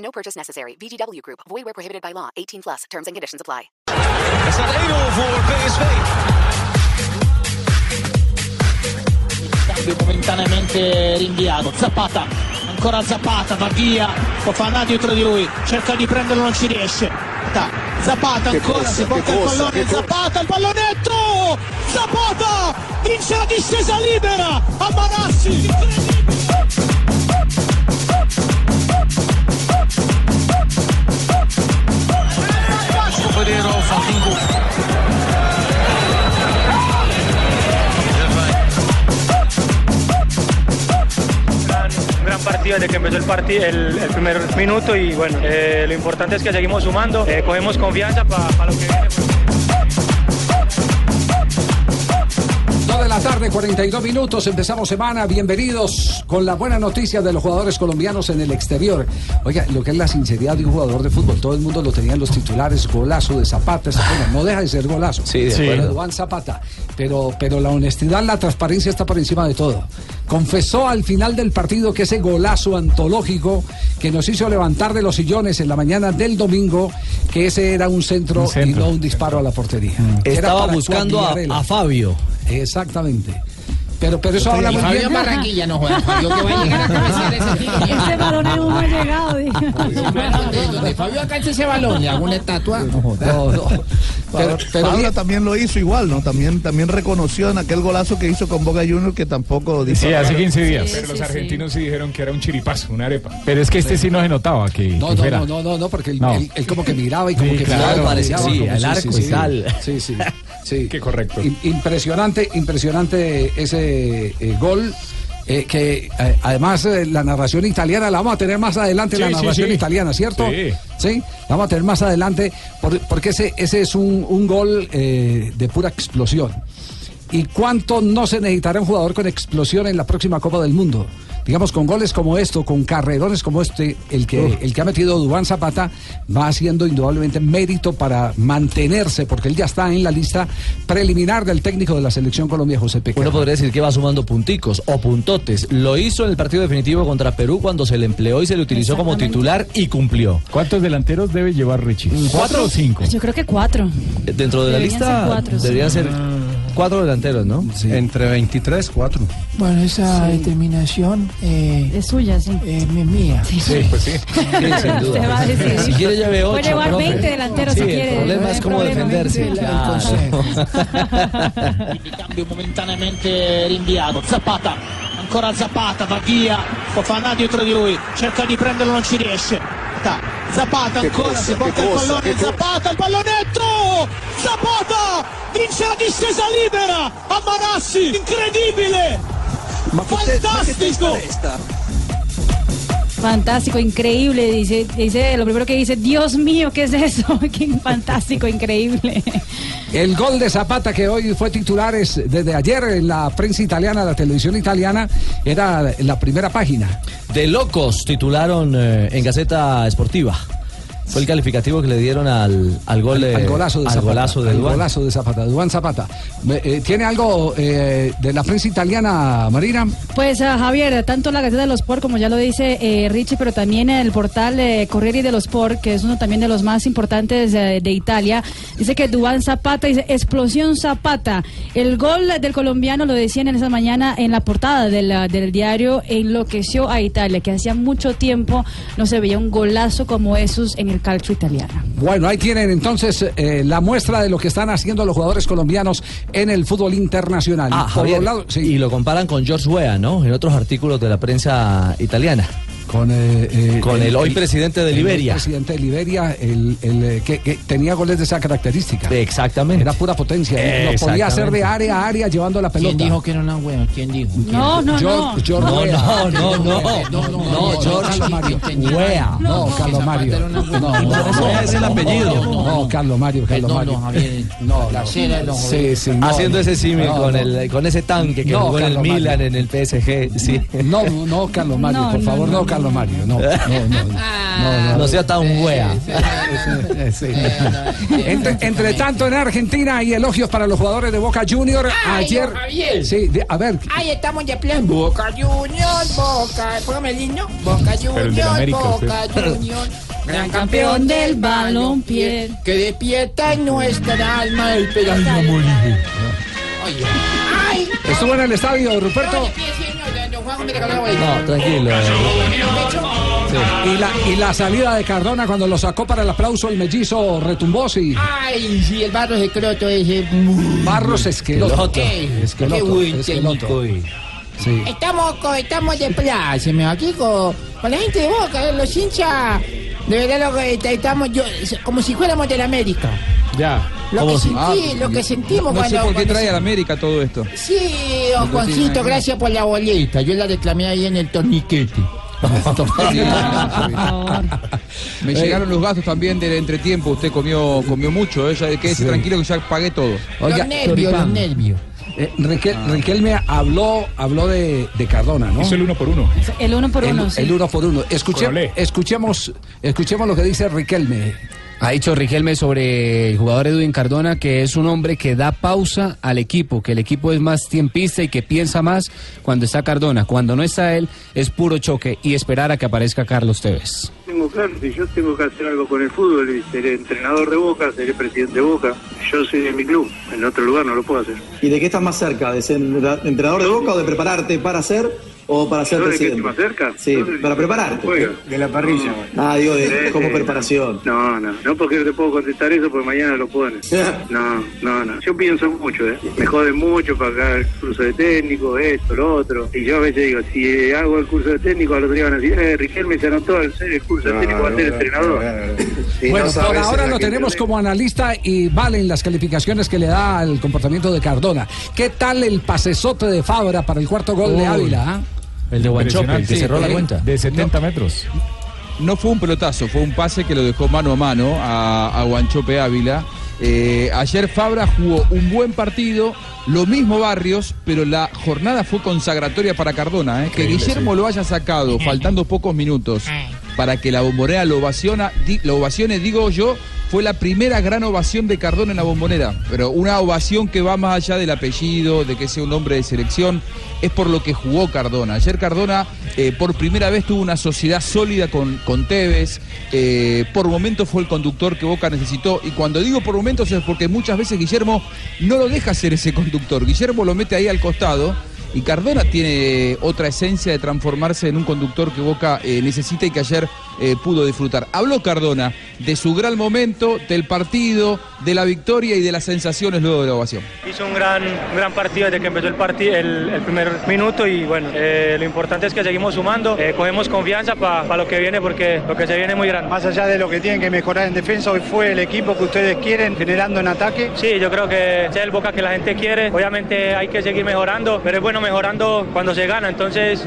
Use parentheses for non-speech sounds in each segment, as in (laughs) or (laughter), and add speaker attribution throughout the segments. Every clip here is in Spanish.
Speaker 1: No purchase necessary. VGW Group. Void where prohibited by law. 18 plus. Terms and conditions apply.
Speaker 2: Er staat 1-0 voor PSV.
Speaker 3: Cambio momentaneamente rinviato. Zapata, ancora Zapata, va via, può fare una dietro di lui, cerca di prenderlo, non ci riesce. Ta- Zapata ancora, si porta il pallone, Zapata, il pallonetto! Zapata vince la discesa libera a Manassi!
Speaker 4: Partido desde que empezó el, partido, el, primer minuto y bueno, eh, lo importante es que seguimos sumando, eh, cogemos confianza para lo que viene.
Speaker 5: La tarde, 42 minutos, empezamos semana, bienvenidos con la buena noticia de los jugadores colombianos en el exterior. Oiga, lo que es la sinceridad de un jugador de fútbol, todo el mundo lo tenía en los titulares, golazo de Zapata, bueno, no deja de ser golazo.
Speaker 6: Sí, de
Speaker 5: Pero
Speaker 6: acuerdo.
Speaker 5: Juan Zapata, pero, pero la honestidad, la transparencia está por encima de todo. Confesó al final del partido que ese golazo antológico que nos hizo levantar de los sillones en la mañana del domingo, que ese era un centro, y no un disparo a la portería. Era
Speaker 6: Estaba buscando a, a Fabio.
Speaker 5: Exactamente. Pero, pero eso habla muy bien.
Speaker 3: Barranquilla no juega, Fabio que va a llegar a (laughs) cabecear ese.
Speaker 7: Ese balón aún no ha llegado. diga.
Speaker 3: Donde Fabio alcanza ese balón, le hago una estatua.
Speaker 5: No, no. (laughs) Pero, pero
Speaker 8: también lo hizo igual, ¿no? También, también reconoció en aquel golazo que hizo con Boca Juniors que tampoco dice.
Speaker 9: Sí, hace 15 días.
Speaker 7: Sí,
Speaker 9: pero los
Speaker 7: sí,
Speaker 9: argentinos sí. dijeron que era un chiripazo, una arepa. Pero es que este sí no se notaba que,
Speaker 5: no,
Speaker 9: que
Speaker 5: no, no, no, no, no, porque él,
Speaker 9: No.
Speaker 5: él- él como que miraba y como
Speaker 9: Sí,
Speaker 5: que
Speaker 9: claro,
Speaker 5: miraba,
Speaker 6: parece-
Speaker 5: miraba,
Speaker 6: sí,
Speaker 5: como
Speaker 6: al arco y tal.
Speaker 5: Sí, sí, sí.
Speaker 9: Qué correcto.
Speaker 5: Im- Impresionante, impresionante ese eh, gol. eh, que eh, además eh, la narración italiana la vamos a tener más adelante,
Speaker 9: Sí,
Speaker 5: la narración
Speaker 9: sí.
Speaker 5: italiana, ¿cierto?
Speaker 9: Sí.
Speaker 5: La vamos a tener más adelante, por- porque ese, ese es un, un gol eh, de pura explosión. ¿Y cuánto no se necesitará un jugador con explosión en la próxima Copa del Mundo? Digamos, con goles como esto, con carrerones como este, el que, el que ha metido Dubán Zapata va haciendo indudablemente mérito para mantenerse, porque él ya está en la lista preliminar del técnico de la selección Colombia, José Peque.
Speaker 6: Uno podría decir que va sumando punticos o puntotes. Lo hizo en el partido definitivo contra Perú cuando se le empleó y se le utilizó como titular y cumplió.
Speaker 9: ¿Cuántos delanteros debe llevar Richie? ¿Cuatro o cinco?
Speaker 7: Yo creo que cuatro.
Speaker 6: Dentro de la lista
Speaker 7: ser cuatro, sí.
Speaker 6: ser cuatro delanteros, ¿no?
Speaker 10: Entre 23, 4.
Speaker 3: Bueno, esa determinación eh,
Speaker 7: Es suya, sí.
Speaker 3: es mía.
Speaker 9: Sí, pues sí. (laughs)
Speaker 6: Sí, sin duda.
Speaker 7: Usted va a decir.
Speaker 6: Si quiere lleve ocho.
Speaker 7: Puede llevar
Speaker 6: profe.
Speaker 7: 20 delanteros
Speaker 6: Sí,
Speaker 7: si
Speaker 6: el
Speaker 7: quiere.
Speaker 6: problema
Speaker 7: no
Speaker 6: es cómo
Speaker 7: problema.
Speaker 6: defenderse.
Speaker 3: El- (laughs) el
Speaker 6: Claro.
Speaker 3: Quindi cambio momentaneamente rinviato. Zapata, ancora Zapata, va via, una dietro di lui, cerca di prenderlo, non ci riesce. Ta- Zapata ancora, si porta il pallone, Zapata, il pallonetto! Zapata vince la discesa libera a Manassi, incredibile! Fantastico!
Speaker 7: Fantástico, increíble. Dice, dice, lo primero que dice, Dios mío, ¿qué es eso? (laughs) Qué fantástico, increíble.
Speaker 5: El gol de Zapata que hoy fue titular es desde ayer en la prensa italiana, la televisión italiana, era la primera página.
Speaker 6: De locos titularon eh, en Gaceta Esportiva. Fue el calificativo que le dieron al, al gol de,
Speaker 5: al golazo de
Speaker 6: al
Speaker 5: Zapata.
Speaker 6: golazo de
Speaker 5: al golazo de Zapata, eh, ¿Tiene algo eh, de la prensa italiana, Marina?
Speaker 7: Pues a Javier, tanto la Gaceta de los Sport como ya lo dice eh, Richie, pero también el portal eh, Corriere dello Sport, que es uno también de los más importantes eh, de Italia, dice que Dubán Zapata dice explosión Zapata. El gol del colombiano lo decían en esa mañana en la portada de la- del diario enloqueció a Italia, que hacía mucho tiempo no se veía un golazo como esos en el calcio italiano.
Speaker 5: Bueno, ahí tienen entonces eh, la muestra de lo que están haciendo los jugadores colombianos en el fútbol internacional.
Speaker 6: Ah,
Speaker 5: Por
Speaker 6: Javier,
Speaker 5: un lado, sí.
Speaker 6: Y lo comparan con George Weah, ¿no? En otros artículos de la prensa italiana.
Speaker 5: Con, eh, eh,
Speaker 6: Con el hoy presidente de
Speaker 5: el
Speaker 6: Liberia.
Speaker 5: hoy presidente de Liberia, el, el, eh, que, que tenía goles de esa característica.
Speaker 6: Exactamente.
Speaker 5: Era pura potencia. Lo podía hacer de área a área llevando la pelota.
Speaker 11: ¿Quién dijo que era una hueva? ¿Quién dijo?
Speaker 7: No, no, no.
Speaker 6: No, no, no, no.
Speaker 11: No,
Speaker 6: No, George
Speaker 5: Carlos Mario.
Speaker 6: Wea.
Speaker 5: No, Carlos Mario. No, no, no,
Speaker 6: Wea es el apellido.
Speaker 5: No, Carlos Mario, Carlos
Speaker 11: No,
Speaker 5: Mario.
Speaker 11: no, Javier.
Speaker 5: No,
Speaker 11: La
Speaker 5: no.
Speaker 11: cera de los
Speaker 5: Sí, sí, no,
Speaker 6: Haciendo
Speaker 5: no.
Speaker 6: ese símil
Speaker 5: No,
Speaker 6: con,
Speaker 5: no.
Speaker 6: el, con ese tanque que
Speaker 5: No,
Speaker 6: jugó en el
Speaker 5: Carlos.
Speaker 6: Milan, en el PSG. Sí.
Speaker 5: No, no, Carlos Mario,
Speaker 7: No,
Speaker 5: por
Speaker 7: no,
Speaker 5: favor, no,
Speaker 7: no,
Speaker 5: Carlos Mario. No, no, no. No, no,
Speaker 6: No sea tan wea.
Speaker 5: Sí. Entre, entre tanto, en Argentina hay elogios para los jugadores de Boca Junior.
Speaker 11: Ay,
Speaker 5: Ayer.
Speaker 11: Javier.
Speaker 5: Sí, de- a ver.
Speaker 11: Ay, estamos de plan. Boca Junior, Boca. Póngame el himno. Boca Junior,
Speaker 9: América,
Speaker 11: Boca Junior. (laughs) Gran campeón del balompié. Que despierta en nuestra alma el pedazo.
Speaker 5: Estuvo en el estadio, Ruperto.
Speaker 11: No,
Speaker 6: tranquilo.
Speaker 5: Y la, y la salida de Cardona cuando lo sacó para el aplauso, el mellizo retumbó, sí.
Speaker 11: Ay, sí, el barro escroto ese.
Speaker 5: Barros Esqueloto. Esqueloto,
Speaker 11: Qué buen
Speaker 5: Esqueloto.
Speaker 11: técnico.
Speaker 5: Sí.
Speaker 11: Estamos, estamos de pláceme aquí con, con la gente de Boca, eh, los hinchas. De verdad, lo que est- estamos yo, como si fuéramos de la América.
Speaker 9: Ya.
Speaker 11: Lo que, sentí, lo que sentimos
Speaker 12: No sé
Speaker 11: cuando.
Speaker 12: por qué
Speaker 11: cuando
Speaker 12: trae
Speaker 11: se-
Speaker 12: a la América todo esto.
Speaker 11: Sí, don Juancito, gracias por la boleta. Yo la reclamé ahí en el torniquete. (laughs)
Speaker 12: Me llegaron los gastos también del entretiempo. Usted comió comió mucho. ¿eh? Ya quédese
Speaker 5: Sí.
Speaker 12: tranquilo que ya pagué todo.
Speaker 5: Oiga,
Speaker 11: los nervios, los nervios.
Speaker 5: Eh, Riquel- Riquelme habló, habló de, de Cardona, ¿no?
Speaker 9: Hizo el uno por uno.
Speaker 7: El uno por
Speaker 5: El,
Speaker 7: uno. sí.
Speaker 5: el uno por uno. Escuche- escuchemos, escuchemos lo que dice Riquelme.
Speaker 13: Ha dicho Riquelme sobre el jugador Edwin Cardona que es un hombre que da pausa al equipo, que el equipo es más tiempista y que piensa más cuando está Cardona. Cuando no está él, es puro choque y esperar a que aparezca Carlos Tevez.
Speaker 14: Tengo claro, si yo tengo que hacer algo con el fútbol y seré entrenador de Boca, seré presidente de Boca. Yo soy de mi club, en otro lugar no lo puedo hacer.
Speaker 15: ¿Y de qué estás más cerca? ¿De ser entrenador de Boca o de prepararte para ser o para ser
Speaker 14: ¿Yo de qué
Speaker 15: presidente?
Speaker 14: más cerca?
Speaker 15: Sí, para prepararte.
Speaker 14: De la parrilla.
Speaker 15: Ah, digo, de, como preparación.
Speaker 14: No, no, no porque te puedo contestar eso porque mañana lo ponen. (laughs) No, no, no. Yo pienso mucho, ¿eh? Me joden mucho para acá el curso de técnico, esto, lo otro. Y yo a veces digo, si hago el curso de técnico, al otro día van a decir, eh, Riquelme se anotó al ser el curso de técnico, va a ser entrenador. Sí,
Speaker 5: bueno,
Speaker 14: no
Speaker 5: por ahora lo tenemos como analista y valen las calificaciones que le da al comportamiento de Cardona. ¿Qué tal el pasesote de Fabra para el cuarto gol de. Ávila? ah?
Speaker 6: El de Guanchope, el que
Speaker 12: Sí,
Speaker 6: cerró la cuenta.
Speaker 9: De 70 metros.
Speaker 12: No fue un pelotazo, fue un pase que lo dejó mano a mano a, a Guanchope Ávila. Eh, ayer Fabra jugó un buen partido, lo mismo Barrios, pero la jornada fue consagratoria para Cardona. ¿eh? Que Guillermo lo haya sacado (laughs) faltando pocos minutos para que la bombonera lo, ovaciona, lo ovacione, digo yo, fue la primera gran ovación de Cardona en la bombonera. Pero una ovación que va más allá del apellido, de que sea un hombre de selección, es por lo que jugó Cardona. Ayer Cardona eh, por primera vez tuvo una sociedad sólida con, con Tevez, eh, por momentos fue el conductor que Boca necesitó, y cuando digo por momentos es porque muchas veces Guillermo no lo deja ser ese conductor, Guillermo lo mete ahí al costado. Y Cardona tiene otra esencia de transformarse en un conductor que Boca eh, necesita y que ayer eh, pudo disfrutar. Habló Cardona de su gran momento, del partido, de la victoria y de las sensaciones luego de la ovación.
Speaker 4: Hizo un gran, un gran partido desde que empezó el, partido, el, el primer minuto y bueno, eh, lo importante es que seguimos sumando, eh, cogemos confianza para lo que viene porque lo que se viene es muy grande.
Speaker 16: Más allá de lo que tienen que mejorar en defensa, hoy fue el equipo que ustedes quieren generando en ataque.
Speaker 4: Sí, yo creo que es el Boca que la gente quiere. Obviamente hay que seguir mejorando, pero es bueno mejorando cuando se gana. Entonces,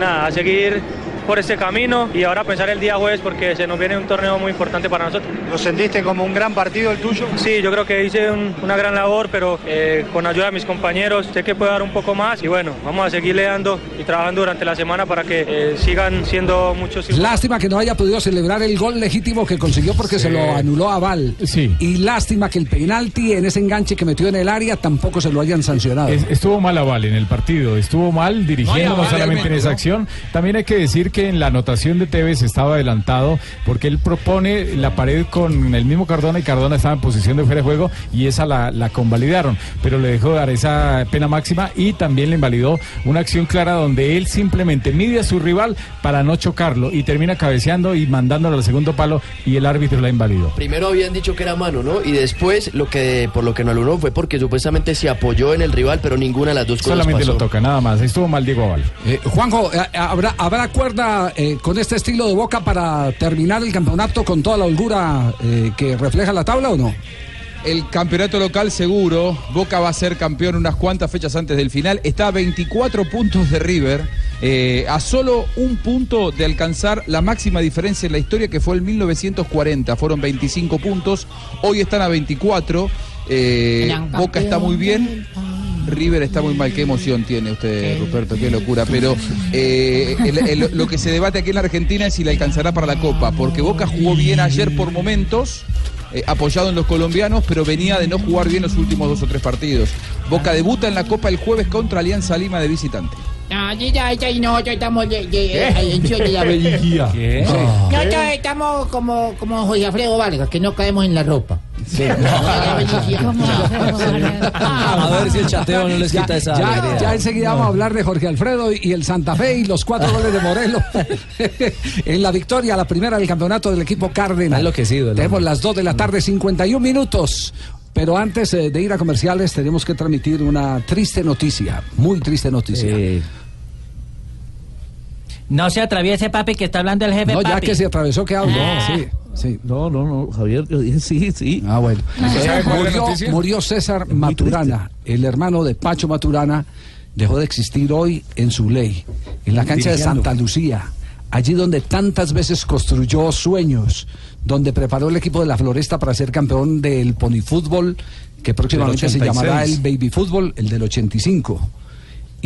Speaker 4: nada, a seguir por este camino y ahora pensar el día jueves porque se nos viene un torneo muy importante para nosotros.
Speaker 16: ¿Lo sentiste como un gran partido el tuyo?
Speaker 4: Sí, yo creo que hice un- una gran labor, pero eh, con ayuda de mis compañeros sé que puedo dar un poco más y bueno, vamos a seguirle dando y trabajando durante la semana para que eh, sigan siendo muchos.
Speaker 5: Lástima que no haya podido celebrar el gol legítimo que consiguió porque se lo anuló a Val.
Speaker 9: Sí.
Speaker 5: Y lástima que el penalti en ese enganche que metió en el área tampoco se lo hayan sancionado.
Speaker 9: Es- estuvo mal Aval en el partido, estuvo mal dirigiendo
Speaker 5: No
Speaker 9: no, solamente en esa acción. También hay que decir que en la anotación de Tevez estaba adelantado porque él propone la pared con el mismo Cardona y Cardona estaba en posición de fuera de juego y esa la, la convalidaron, pero le dejó dar esa pena máxima y también le invalidó una acción clara donde él simplemente mide a su rival para no chocarlo y termina cabeceando y mandándolo al segundo palo y el árbitro la invalidó.
Speaker 17: Primero habían dicho que era mano, ¿no? Y después lo que por lo que no anuló fue porque supuestamente se apoyó en el rival, pero ninguna de las dos cosas
Speaker 9: Solamente
Speaker 17: pasó.
Speaker 9: lo toca, nada más. Estuvo mal Diego Aval.
Speaker 5: Eh, Juanjo, eh, ¿habrá, ¿habrá cuerda eh, con este estilo de Boca para terminar el campeonato con toda la holgura eh, que refleja la tabla o no?
Speaker 12: El campeonato local seguro. Boca va a ser campeón unas cuantas fechas antes del final. Está a 24 puntos de River. eh, a solo un punto de alcanzar la máxima diferencia en la historia que fue el 1940. Fueron 25 puntos. Hoy están a 24. Eh, Boca está muy bien. River está muy mal. Qué emoción tiene usted, Ruperto. Qué locura. Pero eh, el- el- lo que se debate aquí en la Argentina es si le alcanzará para la Copa. Porque Boca jugó bien ayer por momentos. eh, apoyado en los colombianos, pero venía de no jugar bien los últimos dos o tres partidos. Boca debuta en la Copa el jueves contra Alianza Lima de visitante.
Speaker 11: No, ya, ya, y nosotros estamos de, de, eh.
Speaker 12: Sí.
Speaker 11: Nosotros estamos como, como José Alfredo Vargas, que no caemos en la ropa.
Speaker 6: A ver si el chateo no les
Speaker 5: Ya,
Speaker 6: quita esa
Speaker 5: ya-
Speaker 6: alegría.
Speaker 5: ya enseguida vamos a hablar de Jorge Alfredo y el Santa Fe y los cuatro goles de Morelos en la victoria, la primera del campeonato del equipo Cárdenas. Tenemos las 2 de la tarde, 51 minutos. Pero antes eh, de ir a comerciales tenemos que transmitir una triste noticia, muy triste noticia.
Speaker 18: No se atraviese, papi, que está hablando el jefe,
Speaker 5: No, ya que se atravesó, que hablo.
Speaker 18: Ah.
Speaker 5: Sí, sí.
Speaker 19: No, no, no, Javier, yo dije sí, sí.
Speaker 5: Ah, bueno.
Speaker 19: ¿Sabe cuál es la
Speaker 5: murió, César Maturana, el hermano de Pacho Maturana, dejó de existir hoy en su ley, en la cancha de. Santa Lucía, allí donde tantas veces construyó sueños, donde preparó el equipo de la Floresta para ser campeón del ponifútbol, que próximamente se
Speaker 19: 86.
Speaker 5: llamará el baby fútbol, el del 85.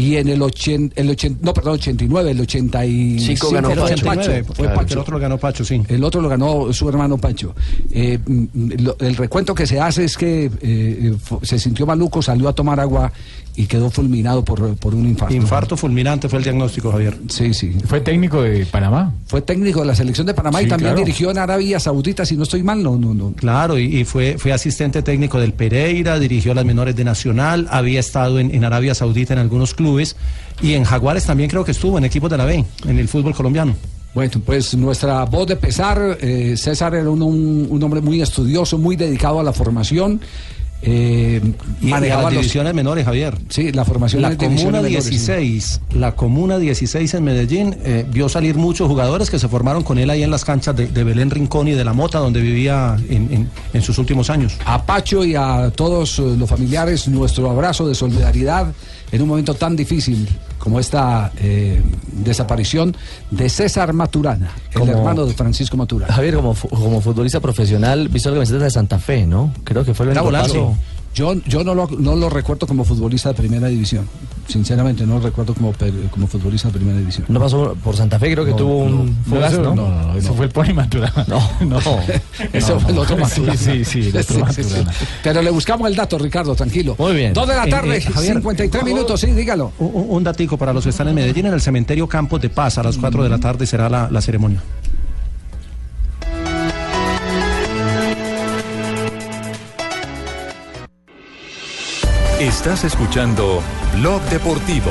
Speaker 5: Y en el 80, el 80, no, perdón, 89, el 85
Speaker 19: ganó
Speaker 5: fue
Speaker 19: Pacho.
Speaker 5: Pacho.
Speaker 19: 89,
Speaker 5: Fue
Speaker 19: claro.
Speaker 5: Pacho.
Speaker 19: El otro lo ganó Pacho, sí.
Speaker 5: El otro lo ganó su hermano Pancho. Eh, mm, lo- el recuento que se hace es que eh, eh, se sintió maluco, salió a tomar agua y quedó fulminado por, por un infarto.
Speaker 19: Infarto fulminante fue el diagnóstico, Javier.
Speaker 5: Sí, sí.
Speaker 9: Fue técnico de Panamá.
Speaker 5: Fue técnico de la selección de Panamá y también
Speaker 19: claro.
Speaker 5: dirigió en Arabia Saudita, si no estoy mal, no, no, no.
Speaker 19: Claro, y, y fue, fue asistente técnico del Pereira, dirigió las menores de Nacional, había estado en, en Arabia Saudita en algunos clubes y en Jaguares también creo que estuvo en equipos de la B, en el fútbol colombiano.
Speaker 5: Bueno, pues nuestra voz de pesar, eh, César era un, un- un hombre muy estudioso, muy dedicado a la formación. Eh, manejaba
Speaker 19: las
Speaker 5: los-
Speaker 19: divisiones menores, Javier.
Speaker 5: Sí, la formación
Speaker 19: La Comuna
Speaker 5: menores, sí.
Speaker 19: 16, la Comuna 16 en Medellín eh, vio salir muchos jugadores que se formaron con él ahí en las canchas de, de Belén Rincón y de La Mota, donde vivía en, en- en sus últimos años.
Speaker 5: A Pacho y a todos eh, los familiares, nuestro abrazo de solidaridad en un momento tan difícil como esta eh, desaparición de César Maturana, el
Speaker 6: Como-
Speaker 5: hermano de Francisco Maturana.
Speaker 6: Javier, como, como futbolista profesional, visto la camiseta de Santa Fe, ¿no? Creo que fue el único paso.
Speaker 5: Yo, yo no, lo, no lo recuerdo como futbolista de primera división. Sinceramente, no lo recuerdo como, como futbolista de primera división.
Speaker 6: No pasó por Santa Fe, creo que
Speaker 5: No,
Speaker 6: tuvo un
Speaker 5: no.
Speaker 6: fugaz,
Speaker 5: No,
Speaker 6: ¿no?
Speaker 5: eso- no, no,
Speaker 9: Eso fue el Pony Maturana.
Speaker 6: No, no.
Speaker 5: Eso
Speaker 9: No,
Speaker 5: fue el otro Maturana.
Speaker 9: sí, (laughs) sí, (laughs) el otro
Speaker 5: Sí, sí, sí.
Speaker 9: Maturana.
Speaker 5: Pero le buscamos el dato, Ricardo, tranquilo.
Speaker 6: Muy bien.
Speaker 5: Dos de la
Speaker 19: Eh,
Speaker 5: tarde,
Speaker 19: eh, Javier,
Speaker 5: 53
Speaker 19: un-
Speaker 5: minutos, sí, dígalo.
Speaker 19: Un, un- un datico para los que están en Medellín, en el cementerio Campos de Paz, a las 4 de la tarde será la, la ceremonia.
Speaker 20: Estás escuchando Blog Deportivo.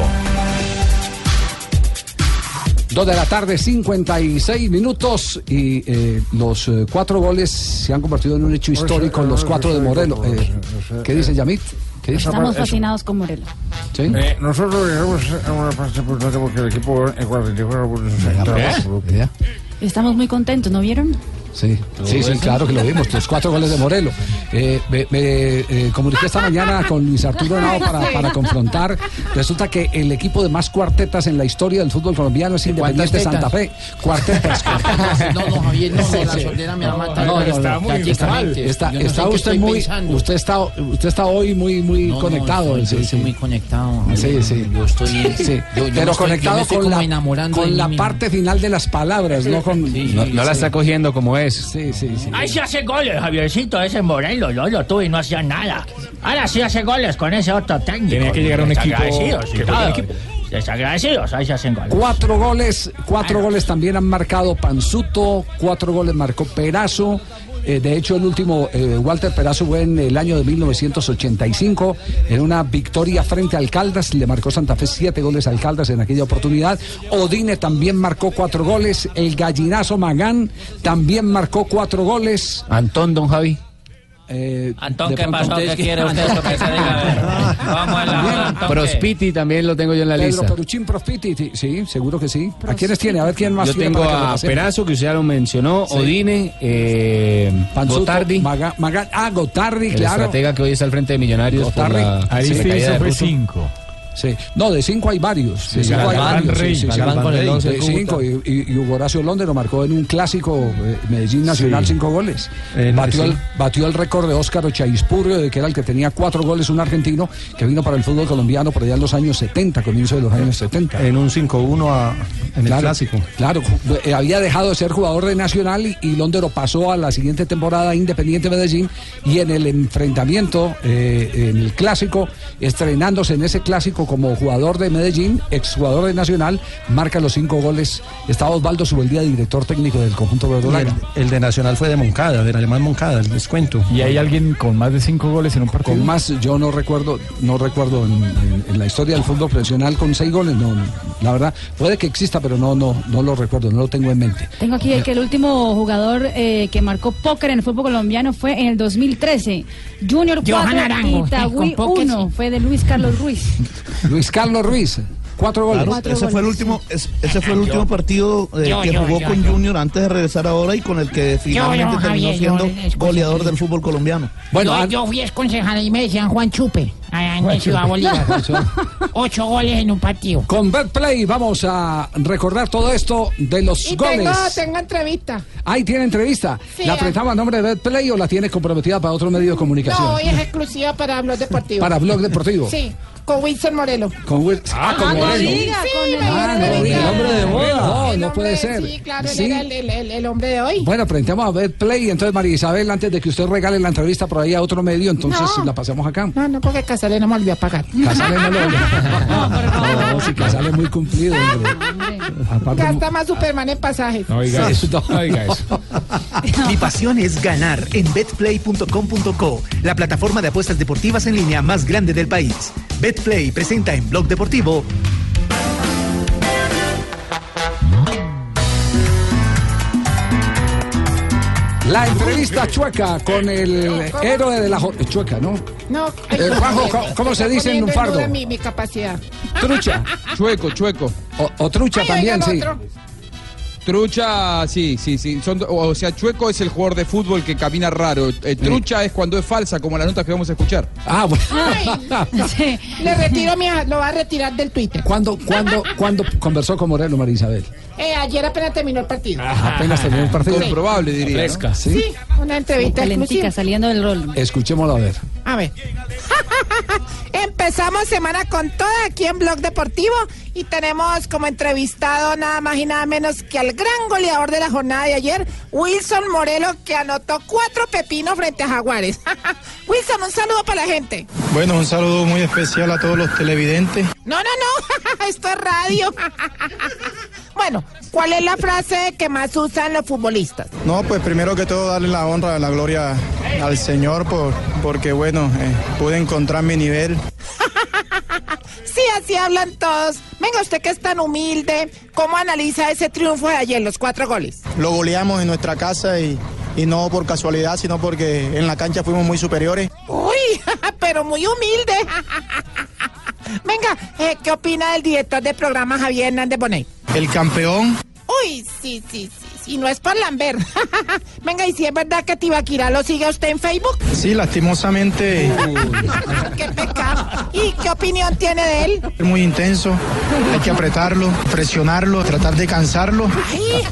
Speaker 5: Dos de la tarde, 56 minutos y eh, los eh, cuatro goles se han convertido en un hecho histórico, los cuatro de Morelos. Eh, ¿Qué dice Yamit? ¿Qué dice?
Speaker 7: Estamos fascinados con Morelos.
Speaker 5: ¿Sí?
Speaker 21: Eh, nosotros llegamos a una parte importante porque el equipo
Speaker 5: ¿Eh?
Speaker 7: Estamos muy contentos, ¿no vieron?
Speaker 5: Sí, sí, sí, claro que lo vimos, los cuatro goles de Morelos. Eh, me me, eh, comuniqué esta mañana con Luis Arturo Henao (laughs) para, para confrontar. Resulta que el equipo de más cuartetas en la historia del fútbol colombiano es Independiente Santa Fe. Cuartetas. cuartetas. (laughs)
Speaker 11: No, no, Javier, no, la
Speaker 5: sí.
Speaker 11: soltera me va a matar.
Speaker 5: No, no, no,
Speaker 11: prácticamente.
Speaker 5: Está,
Speaker 11: no sé
Speaker 5: está usted muy,
Speaker 11: pensando.
Speaker 5: usted está, usted está hoy muy, muy
Speaker 11: No, no,
Speaker 5: conectado.
Speaker 11: estoy-
Speaker 5: sí, sí.
Speaker 11: muy conectado.
Speaker 5: Sí, sí.
Speaker 11: Yo estoy.
Speaker 5: Sí,
Speaker 11: yo- yo
Speaker 5: pero
Speaker 11: estoy-
Speaker 5: conectado con la, con la parte final de las palabras, no con.
Speaker 13: No, no la está cogiendo como es.
Speaker 5: Sí, sí, sí.
Speaker 18: Ahí se hace goles, Javiercito, ese Morelos, yo lo tuve y no hacía nada. Ahora sí hace goles con ese otro técnico.
Speaker 9: Tenía que llegar a un equipo
Speaker 18: Desagradecidos y
Speaker 9: que fuera
Speaker 18: todo.
Speaker 9: un equipo.
Speaker 18: Desagradecidos, ahí se hacen goles.
Speaker 5: Cuatro goles, cuatro goles también han marcado Panzuto, cuatro goles marcó Perazo. Eh, de hecho, el último, eh, Walter Perazo fue en el año de 1985, en una victoria frente a Alcaldas, le marcó Santa Fe siete goles a Alcaldas en aquella oportunidad. Odine también marcó cuatro goles, el gallinazo Magán también marcó cuatro goles.
Speaker 13: Antón, don Javi.
Speaker 5: Eh,
Speaker 18: Antón, ¿qué pasó? ¿Qué quiere usted? Eso que se diga? (laughs) Vamos a la.
Speaker 13: Prospiti también lo tengo yo en la lista
Speaker 5: Pedro
Speaker 13: lista.
Speaker 5: Peruchín Prospiti, sí, seguro que sí. ¿A quiénes tiene? A ver quién más
Speaker 13: Yo tengo a Perazo, que usted ya lo mencionó,
Speaker 5: sí.
Speaker 13: Odine, eh, Gotardi.
Speaker 5: Maga, ah, Gotardi, claro.
Speaker 13: El estratega que hoy está al frente de Millonarios.
Speaker 5: Gotardi.
Speaker 13: Por la,
Speaker 5: Ahí sí,
Speaker 13: eso
Speaker 5: fue
Speaker 9: 5.
Speaker 5: Sí. No, de cinco hay varios. De cinco hay
Speaker 9: Galván
Speaker 5: varios.
Speaker 9: Rey,
Speaker 5: sí, sí, sí.
Speaker 9: Galván con el
Speaker 5: de
Speaker 9: once Cúcuta.
Speaker 5: cinco. Y, y- y Hugo Horacio Londero marcó en un clásico eh, Medellín Nacional cinco goles.
Speaker 19: Eh,
Speaker 5: batió, el, batió el récord de Óscar Ochaispurrio, de que era el que tenía cuatro goles, un argentino que vino para el fútbol colombiano por allá en los años 70, comienzo de los años 70.
Speaker 19: En un 5-1 a- en el
Speaker 5: Claro,
Speaker 19: clásico.
Speaker 5: Claro, eh, había dejado de ser jugador de Nacional y, y Londero pasó a la siguiente temporada Independiente Medellín y en el enfrentamiento, eh, en el clásico, estrenándose en ese clásico como jugador de Medellín, exjugador de Nacional, marca los cinco goles. Estaba Osvaldo Subeldía, director técnico del conjunto
Speaker 19: el,
Speaker 5: verdolaga.
Speaker 19: el de Nacional fue de Moncada, del alemán Moncada, les cuento.
Speaker 9: ¿Y hay alguien con más de cinco goles en un partido?
Speaker 5: Con más, yo no recuerdo, no recuerdo en, en- en la historia del fútbol profesional con seis goles, no, no, la verdad, puede que exista, pero no, no, no lo recuerdo, no lo tengo en mente.
Speaker 7: Tengo aquí que el último jugador eh, que marcó póker en el fútbol colombiano fue en el 2013. Junior
Speaker 11: Johan
Speaker 7: 4,
Speaker 11: Arango,
Speaker 7: Itagüí
Speaker 11: con póker,
Speaker 7: 1. Fue de Luis Carlos Ruiz. (laughs)
Speaker 5: Luis Carlos Ruiz, cuatro goles.
Speaker 8: Claro,
Speaker 7: Cuatro
Speaker 8: ese fue el último, es- ese fue el último partido eh,
Speaker 11: Yo,
Speaker 8: que jugó
Speaker 11: yo,
Speaker 8: con
Speaker 11: yo.
Speaker 8: Junior antes de regresar ahora y con el que finalmente
Speaker 11: yo,
Speaker 8: terminó
Speaker 11: Javier,
Speaker 8: siendo goleador del fútbol colombiano.
Speaker 5: Bueno,
Speaker 11: yo, yo fui concejal y me decían Juan Chupe, allá en Ciudad Bolívar. Ocho goles en un partido.
Speaker 5: Con Betplay vamos a recordar todo esto de los
Speaker 11: Y
Speaker 5: goles.
Speaker 11: tengo, tengo entrevista.
Speaker 5: Ahí tiene entrevista.
Speaker 11: Sí,
Speaker 5: ¿La
Speaker 11: ah.
Speaker 5: apretamos a nombre de Betplay o la tiene comprometida para otro medio de comunicación?
Speaker 11: No, hoy es exclusiva para Blog Deportivo.
Speaker 5: Para Blog Deportivo.
Speaker 11: Sí, con Wilson Morelo.
Speaker 5: Con Wil- ah, con
Speaker 7: no
Speaker 5: Moreno.
Speaker 7: diga,
Speaker 11: Sí,
Speaker 7: con
Speaker 11: me
Speaker 7: el-
Speaker 5: Ah, no,
Speaker 11: el-
Speaker 5: diga, el hombre de moda. No, no puede ser.
Speaker 11: Sí, claro, él
Speaker 5: Sí.
Speaker 11: era el, el- el- el hombre de hoy.
Speaker 5: Bueno, presentamos a Betplay. Entonces, María Isabel, antes de que usted regale la entrevista por ahí a otro medio, entonces
Speaker 11: No.
Speaker 5: la pasamos acá.
Speaker 11: No, no, porque Casale no me olvidó a pagar.
Speaker 5: Casale no lo (laughs) No, si Casale es muy cumplido, hombre. (laughs) Aparte,
Speaker 11: Gasta más Superman en pasajes.
Speaker 9: No diga
Speaker 5: Sí,
Speaker 9: eso.
Speaker 5: no.
Speaker 9: No diga eso. (laughs)
Speaker 22: Mi pasión es ganar en betplay.com.co, la plataforma de apuestas deportivas en línea más grande del país. Betplay presenta en Blog Deportivo
Speaker 5: La entrevista chueca con el héroe de la Chueca, ¿no?
Speaker 11: No,
Speaker 5: Eh, Juanjo, ¿cómo- cómo se dice en lunfardo?
Speaker 11: duda Mi, mi capacidad.
Speaker 5: Trucha. (laughs)
Speaker 12: Chueco, chueco.
Speaker 5: O, o trucha
Speaker 11: Ay,
Speaker 5: también, sí.
Speaker 11: otro.
Speaker 12: Trucha, sí, sí, sí. Son, o sea, Chueco es el jugador de fútbol que camina raro. Eh, trucha es cuando es falsa, como la nota que vamos a escuchar.
Speaker 5: Ah, bueno. (laughs)
Speaker 11: Le retiro mi, lo va a retirar del Twitter.
Speaker 5: ¿Cuándo, cuándo, cuándo conversó con Moreno, María Isabel?
Speaker 11: Eh, ayer apenas terminó el partido.
Speaker 5: Apenas terminó el partido.
Speaker 11: Sí.
Speaker 12: Probable, diría. ¿no?
Speaker 5: ¿Sí?
Speaker 11: Sí, una entrevista exclusiva.
Speaker 7: saliendo del rol.
Speaker 5: Escuchémoslo a ver.
Speaker 11: A ver. (laughs) Empezamos semana con toda aquí en Blog Deportivo y tenemos como entrevistado nada más y nada menos que al gran goleador de la jornada de ayer, Wilson Morelo, que anotó cuatro pepinos frente a Jaguares. (laughs) Wilson, un saludo para la gente.
Speaker 16: Bueno, un saludo muy especial a todos los televidentes.
Speaker 11: No, no, no, (laughs) esto es radio. Bueno, ¿cuál es la frase que más usan los futbolistas?
Speaker 16: No, pues primero que todo darle la honra, la gloria al Señor por, porque bueno, eh, pude encontrar mi nivel. (laughs)
Speaker 11: Sí, así hablan todos. Venga, usted que es tan humilde, ¿cómo analiza ese triunfo de ayer, los cuatro goles?
Speaker 16: Lo goleamos en nuestra casa y, y no por casualidad, sino porque en la cancha fuimos muy superiores.
Speaker 11: Uy, (laughs) pero muy humilde. (laughs) Venga, eh, ¿qué opina del director del programa Javier Hernández Bonet?
Speaker 16: El campeón,
Speaker 11: Uy, sí, sí, sí, sí, no es por Lambert. (laughs) Venga, y si es verdad que Tibaquirá lo sigue a usted en Facebook.
Speaker 16: sí, lastimosamente (laughs)
Speaker 11: qué pecado. ¿Y qué opinión tiene de él?
Speaker 16: es muy intenso. Hay que apretarlo, presionarlo, tratar de cansarlo
Speaker 11: Ay,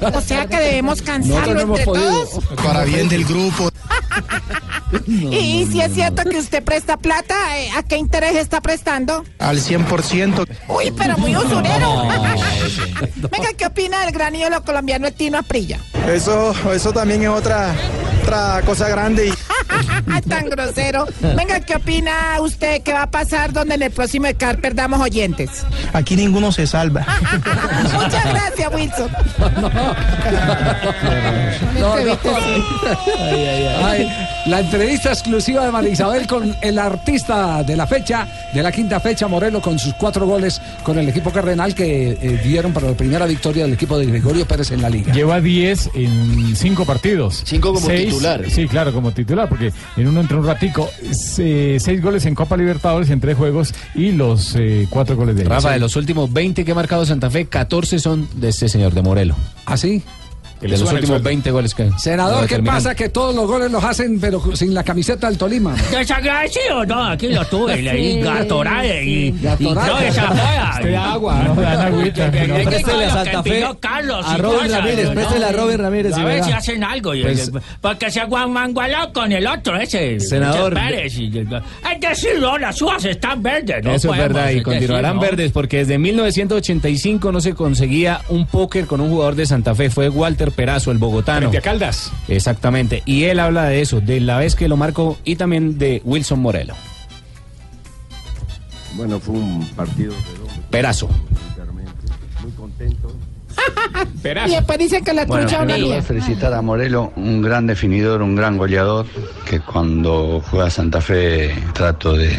Speaker 11: (laughs) o sea que debemos cansarlo entre todos.
Speaker 16: para bien del grupo. (laughs)
Speaker 11: Y, si es cierto que usted presta plata, eh, ¿a qué interés está prestando?
Speaker 16: Al 100%.
Speaker 11: Uy, pero muy usurero. (laughs) Venga, ¿qué opina del gran ídolo colombiano el Tino Aprilla?
Speaker 16: Eso, eso también es otra, otra cosa grande. Y... (laughs)
Speaker 11: Tan grosero. Venga, ¿qué opina usted que va a pasar donde en el próximo ECAR perdamos oyentes?
Speaker 16: Aquí ninguno se salva.
Speaker 11: Muchas gracias, Wilson.
Speaker 5: No, no. Ay, la entrevista exclusiva de María Isabel con el artista de la fecha, de la quinta fecha, Morelo, con sus cuatro goles con el equipo cardenal que eh, dieron para la primera victoria del equipo de Gregorio Pérez en la liga.
Speaker 9: Lleva 10 en cinco partidos.
Speaker 17: Cinco como titular.
Speaker 9: Sí, claro, como titular, porque en uno entró un ratico. Se- seis goles en Copa Libertadores en tres juegos y los eh, cuatro goles de.
Speaker 13: Rafa, de los últimos 20 que ha marcado Santa Fe, 14 son de este señor, de Morelo.
Speaker 5: ¿Ah, sí?
Speaker 13: De los últimos 20 goles que.
Speaker 5: Senador, ¿qué pasa? Que todos los goles los hacen, pero sin la camiseta del Tolima.
Speaker 18: Desagradecido, no, aquí lo tuve, leí
Speaker 5: Sí.
Speaker 18: Gatorade y, y
Speaker 5: Gatorade.
Speaker 18: toda esa joda.
Speaker 6: Agua, no agüita,
Speaker 18: Que-
Speaker 6: no.
Speaker 18: que- que-
Speaker 6: Préstele a Santa
Speaker 18: que
Speaker 6: Fe, a
Speaker 18: cosas,
Speaker 6: Ramírez,
Speaker 18: ¿no?
Speaker 6: préstele a Robin Ramírez
Speaker 18: A ver si hacen algo. y-
Speaker 6: Pues-
Speaker 18: porque se aguangualó con el otro, ese.
Speaker 6: Senador,
Speaker 18: Pérez, es decir, no, las uvas están verdes. No
Speaker 13: Eso es verdad, y continuarán
Speaker 18: ¿no?
Speaker 13: verdes porque desde 1985 no se conseguía un póker con un jugador de Santa Fe. Fue Walter Perazo, el bogotano.
Speaker 9: Frente a Caldas.
Speaker 13: Exactamente. Y él habla de eso, de la vez que lo marcó y también de Wilson Morelo.
Speaker 23: Bueno, fue un partido redondo.
Speaker 13: Perazo.
Speaker 23: Muy contento.
Speaker 11: Y después dicen que la
Speaker 24: Bueno,
Speaker 11: trucha una
Speaker 24: primero
Speaker 11: mierda.
Speaker 24: felicitar a Morelo, un gran definidor, un gran goleador, que cuando juega Santa Fe trato de,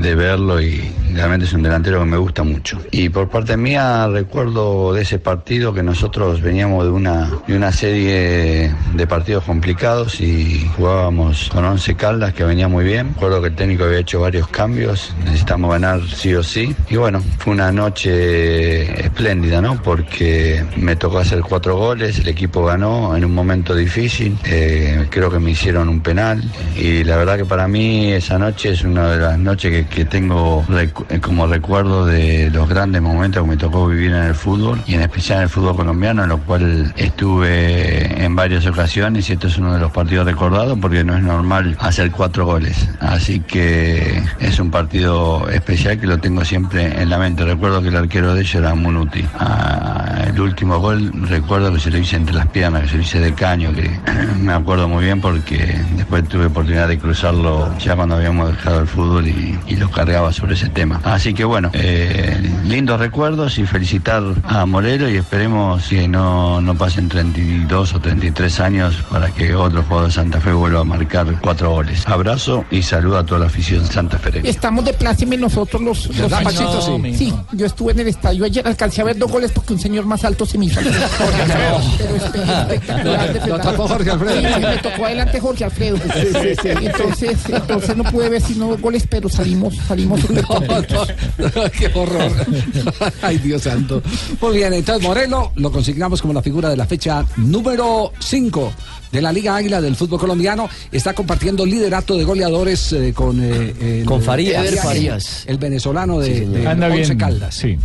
Speaker 24: de verlo y realmente es un delantero que me gusta mucho. Y por parte mía recuerdo de ese partido que nosotros veníamos de una, de una serie de partidos complicados y jugábamos con 11 Caldas que venía muy bien. Recuerdo que el técnico había hecho varios cambios, necesitamos ganar sí o sí. Y bueno, fue una noche espléndida, ¿no? Porque me tocó hacer cuatro goles, el equipo ganó en un momento difícil, eh, creo que me hicieron un penal y la verdad que para mí esa noche es una de las noches que, tengo eh, como recuerdo de los grandes momentos que me tocó vivir en el fútbol y en especial en el fútbol colombiano, en lo cual estuve en varias ocasiones y esto es uno de los partidos recordados porque no es normal hacer cuatro goles, así que es un partido especial que lo tengo siempre en la mente. Recuerdo que el arquero de ellos era Munuti. Ah, el último gol recuerdo que se lo hice entre las piernas, que se lo hice de caño, que (clears throat) me acuerdo muy bien porque después tuve oportunidad de cruzarlo ya cuando habíamos dejado el fútbol y, y lo cargaba sobre ese tema. Así que bueno, eh, lindos recuerdos y felicitar a Morelo y esperemos que no, no pasen 32 o 33 años para que otro jugador de Santa Fe vuelva a marcar cuatro goles. Abrazo y saludo a toda la afición santafereña.
Speaker 11: Estamos de plácime nosotros los, los
Speaker 24: ¿Verdad, Pachito? Sí.
Speaker 11: Sí, yo estuve en el estadio ayer, alcancé a ver dos goles porque un señor más alto se me hizo. Pero espe- espectacular, de (laughs)
Speaker 5: Lo
Speaker 11: verdad.
Speaker 5: tapó Jorge Alfredo.
Speaker 11: Sí, sí, me tocó adelante Jorge Alfredo. Entonces, entonces no pude ver sino goles, pero salimos, salimos súper.
Speaker 5: Qué horror. (laughs) Ay, Dios santo. Muy bien, entonces Morelo lo consignamos como la figura de la fecha número 5 de la Liga Águila del fútbol colombiano. Está compartiendo liderato de goleadores eh, con, eh, el-
Speaker 6: Con Farías.
Speaker 5: El venezolano de, de
Speaker 9: Anda
Speaker 5: Once
Speaker 9: bien.
Speaker 5: Caldas.
Speaker 9: Sí.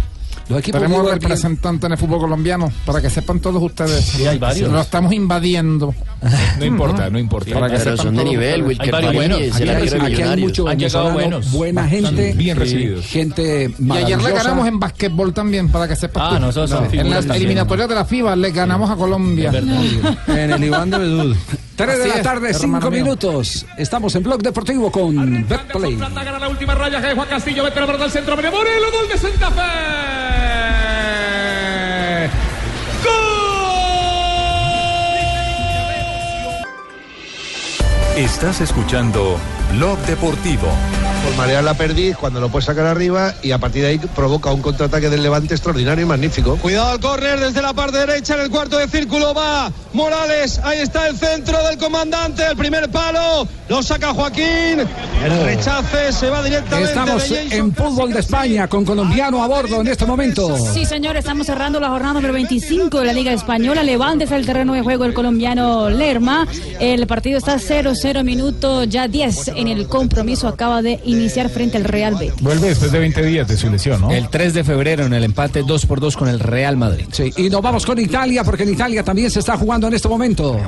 Speaker 16: Tenemos representantes en el fútbol colombiano, para que sepan todos ustedes.
Speaker 9: Sí, hay varios.
Speaker 16: Lo estamos invadiendo. (laughs)
Speaker 9: No importa, no importa.
Speaker 16: Para que
Speaker 17: Pero
Speaker 16: sepan
Speaker 17: son de nivel. Wilker
Speaker 6: varios
Speaker 17: Marini,
Speaker 6: buenos.
Speaker 17: es
Speaker 5: Aquí aquí hay
Speaker 17: Millonarios.
Speaker 5: mucho
Speaker 6: Han llegado
Speaker 5: venezolano,
Speaker 6: buenos.
Speaker 5: buena gente,
Speaker 9: bien recibidos.
Speaker 5: gente
Speaker 16: Y ayer le ganamos en basquetbol también, para que sepas
Speaker 6: Ah, nosotros somos
Speaker 16: En las eliminatorias de la FIBA le ganamos a Colombia.
Speaker 19: En el Iván de Bedul. (laughs)
Speaker 5: 3 de la tarde,
Speaker 16: hermano
Speaker 5: 5
Speaker 16: mío.
Speaker 5: minutos. Estamos en Blog Deportivo con Betplay.
Speaker 25: Gana la última raya que Juan Castillo, mete la pelota al centro, Morelo, gol de Santa Fe.
Speaker 20: Estás escuchando Blog Deportivo.
Speaker 23: Por marear la perdiz cuando lo puede sacar arriba y a partir de ahí provoca un contraataque del Levante extraordinario y magnífico.
Speaker 26: Cuidado al córner desde la parte derecha en el cuarto de círculo va Morales, ahí está el centro del comandante, el primer palo, lo saca Joaquín, el rechace se va directamente
Speaker 5: Estamos en fútbol de España con colombiano a bordo en este momento.
Speaker 7: Sí, señor, estamos cerrando la jornada número 25 de la Liga Española. Levante es el terreno de juego el colombiano Lerma. El partido está 0-0 minuto, ya 10 en el compromiso. Acaba de iniciar frente al Real Betis.
Speaker 9: Vuelve después de 20 días de su lesión, ¿no?
Speaker 13: El 3 de febrero en el empate 2 por 2 con el Real Madrid.
Speaker 5: Sí, y nos vamos con Italia porque en Italia también se está jugando en este momento.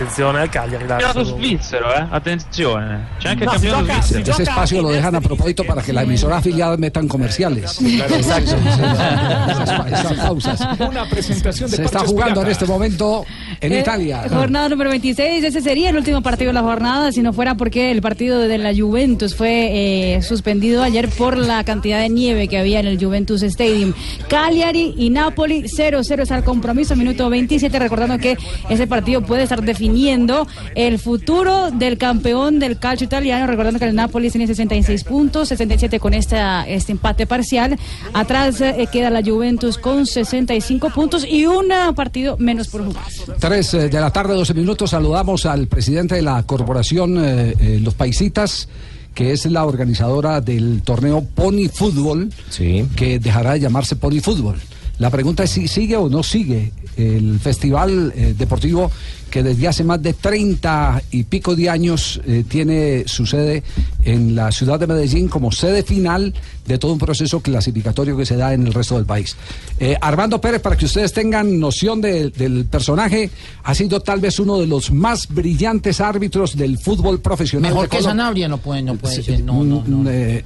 Speaker 27: Attenzione al Cagliari.
Speaker 28: Campionato svizzero, eh? Attenzione. C'è anche
Speaker 27: No, si
Speaker 28: campionato
Speaker 27: gioca-
Speaker 28: svizzero.
Speaker 5: Ese espacio lo dejan a propósito para que la emisora afiliada metan comerciales.
Speaker 9: Exacto.
Speaker 5: Esas, esas pausas.
Speaker 9: Una presentación de
Speaker 5: Se está jugando en este momento en
Speaker 7: Eh,
Speaker 5: Italia.
Speaker 7: Jornada número 26, ese sería el último partido de la jornada, si no fuera porque el partido de la Juventus fue eh, suspendido ayer por la cantidad de nieve que había en el Juventus Stadium. Cagliari y Napoli 0-0 es el compromiso, minuto 27, recordando que ese partido puede estar definido definiendo el futuro del campeón del calcio italiano. Recordando que el Napoli tiene 66 puntos, 67 con esta, este empate parcial. Atrás eh, queda la Juventus con 65 puntos y un eh, partido menos por jugar.
Speaker 5: Tres eh, de la tarde, 12 minutos. Saludamos al presidente de la corporación eh, eh, Los Paisitas, que es la organizadora del torneo Pony Fútbol, que dejará de llamarse Pony Fútbol. La pregunta es si sigue o no sigue el festival eh, deportivo que desde hace más de 30 y pico de años eh, tiene su sede en la ciudad de Medellín como sede final de todo un proceso clasificatorio que se da en el resto del país. Eh, Armando Pérez, para que ustedes tengan noción de- del personaje, ha sido tal vez uno de los más brillantes árbitros del fútbol profesional.
Speaker 29: Mejor
Speaker 5: de
Speaker 29: que. Sanabria no puede, no puede ser. No, no, (laughs)
Speaker 5: no. eh,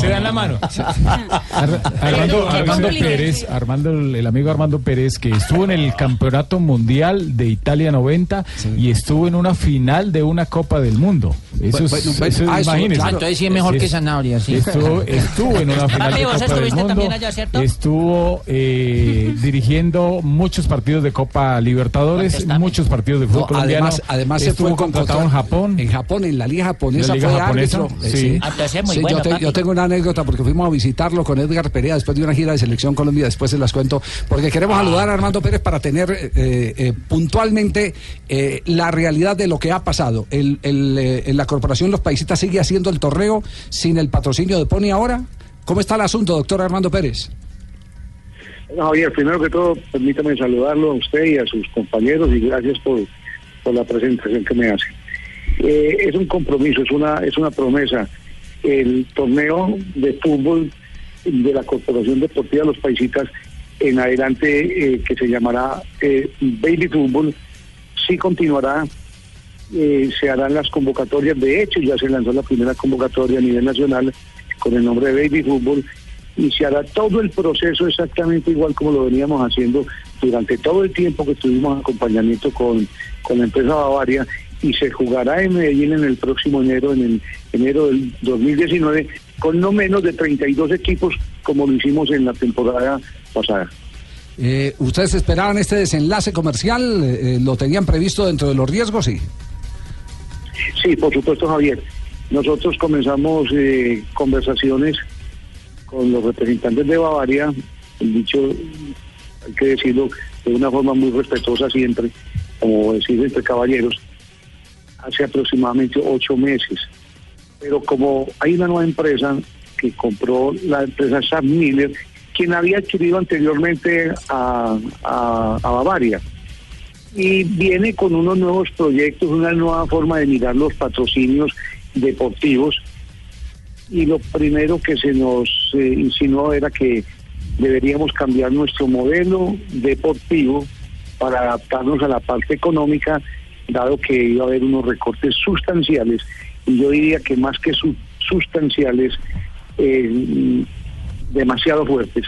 Speaker 9: Se dan la mano. (laughs) Ar- Armando, Armando Pérez, Armando, el el amigo Armando Pérez, que estuvo en el Campeonato Mundial de Italia 90 y estuvo en una final de una Copa del Mundo. Eso es,
Speaker 29: Bueno, bueno,
Speaker 9: eso es-
Speaker 29: ah, eso,
Speaker 9: imagínese.
Speaker 29: claro. Entonces sí es mejor que Sanabria, sí.
Speaker 9: Estuvo, (laughs) estuvo en una final
Speaker 29: Papi,
Speaker 9: de Copa del
Speaker 29: estuviste
Speaker 9: Mundo.
Speaker 29: también allá, ¿cierto?
Speaker 9: Estuvo eh, dirigiendo muchos partidos de Copa Libertadores, muchos partidos de fútbol
Speaker 5: No,
Speaker 9: colombiano.
Speaker 5: además, además se
Speaker 9: estuvo
Speaker 5: fue con
Speaker 9: contratado en Japón.
Speaker 5: En Japón, en la liga japonesa
Speaker 9: La liga
Speaker 5: fue
Speaker 9: japonesa,
Speaker 5: árbitro. Eh,
Speaker 9: sí.
Speaker 29: Ah, entonces es muy
Speaker 5: Sí,
Speaker 29: bueno,
Speaker 5: yo, te- yo tengo una anécdota porque fuimos a visitarlo con Edgar Perea después de una gira de Selección Colombia, después se las cuento, porque queremos
Speaker 29: Ah.
Speaker 5: saludar a Armando Pérez para tener eh, eh, puntualmente eh, la realidad de lo que ha pasado. El, el, eh, la corporación Los Paisitas sigue haciendo el torneo sin el patrocinio de Pony ahora. ¿Cómo está el asunto, doctor Armando Pérez?
Speaker 30: Javier, primero que todo, permítame saludarlo a usted y a sus compañeros y gracias por, por la presentación que me hace. Eh, es un compromiso, es una, es una promesa. El torneo de fútbol de la Corporación Deportiva Los Paisitas en adelante, eh, que se llamará eh, Baby Fútbol, sí continuará. eh, se harán las convocatorias. De hecho, ya se lanzó la primera convocatoria a nivel nacional con el nombre de Baby Fútbol y se hará todo el proceso exactamente igual como lo veníamos haciendo durante todo el tiempo que tuvimos acompañamiento con, con la empresa Bavaria y se jugará en Medellín en el próximo enero, en el enero del 2019, con no menos de 32 equipos como lo hicimos en la temporada pasada.
Speaker 5: Eh, ¿Ustedes esperaban este desenlace comercial? Eh, ¿Lo tenían previsto dentro de los riesgos? Sí.
Speaker 30: Sí, por supuesto, Javier. Nosotros comenzamos eh, conversaciones con los representantes de Bavaria, dicho, hay que decirlo de una forma muy respetuosa siempre, como decir entre caballeros, hace aproximadamente ocho meses. Pero como hay una nueva empresa que compró la empresa Sam Miller, quien había adquirido anteriormente a, Bavaria. Y viene con unos nuevos proyectos, una nueva forma de mirar los patrocinios deportivos. Y lo primero que se nos eh, insinuó era que deberíamos cambiar nuestro modelo deportivo para adaptarnos a la parte económica, dado que iba a haber unos recortes sustanciales, y yo diría que más que su- sustanciales, eh, demasiado fuertes.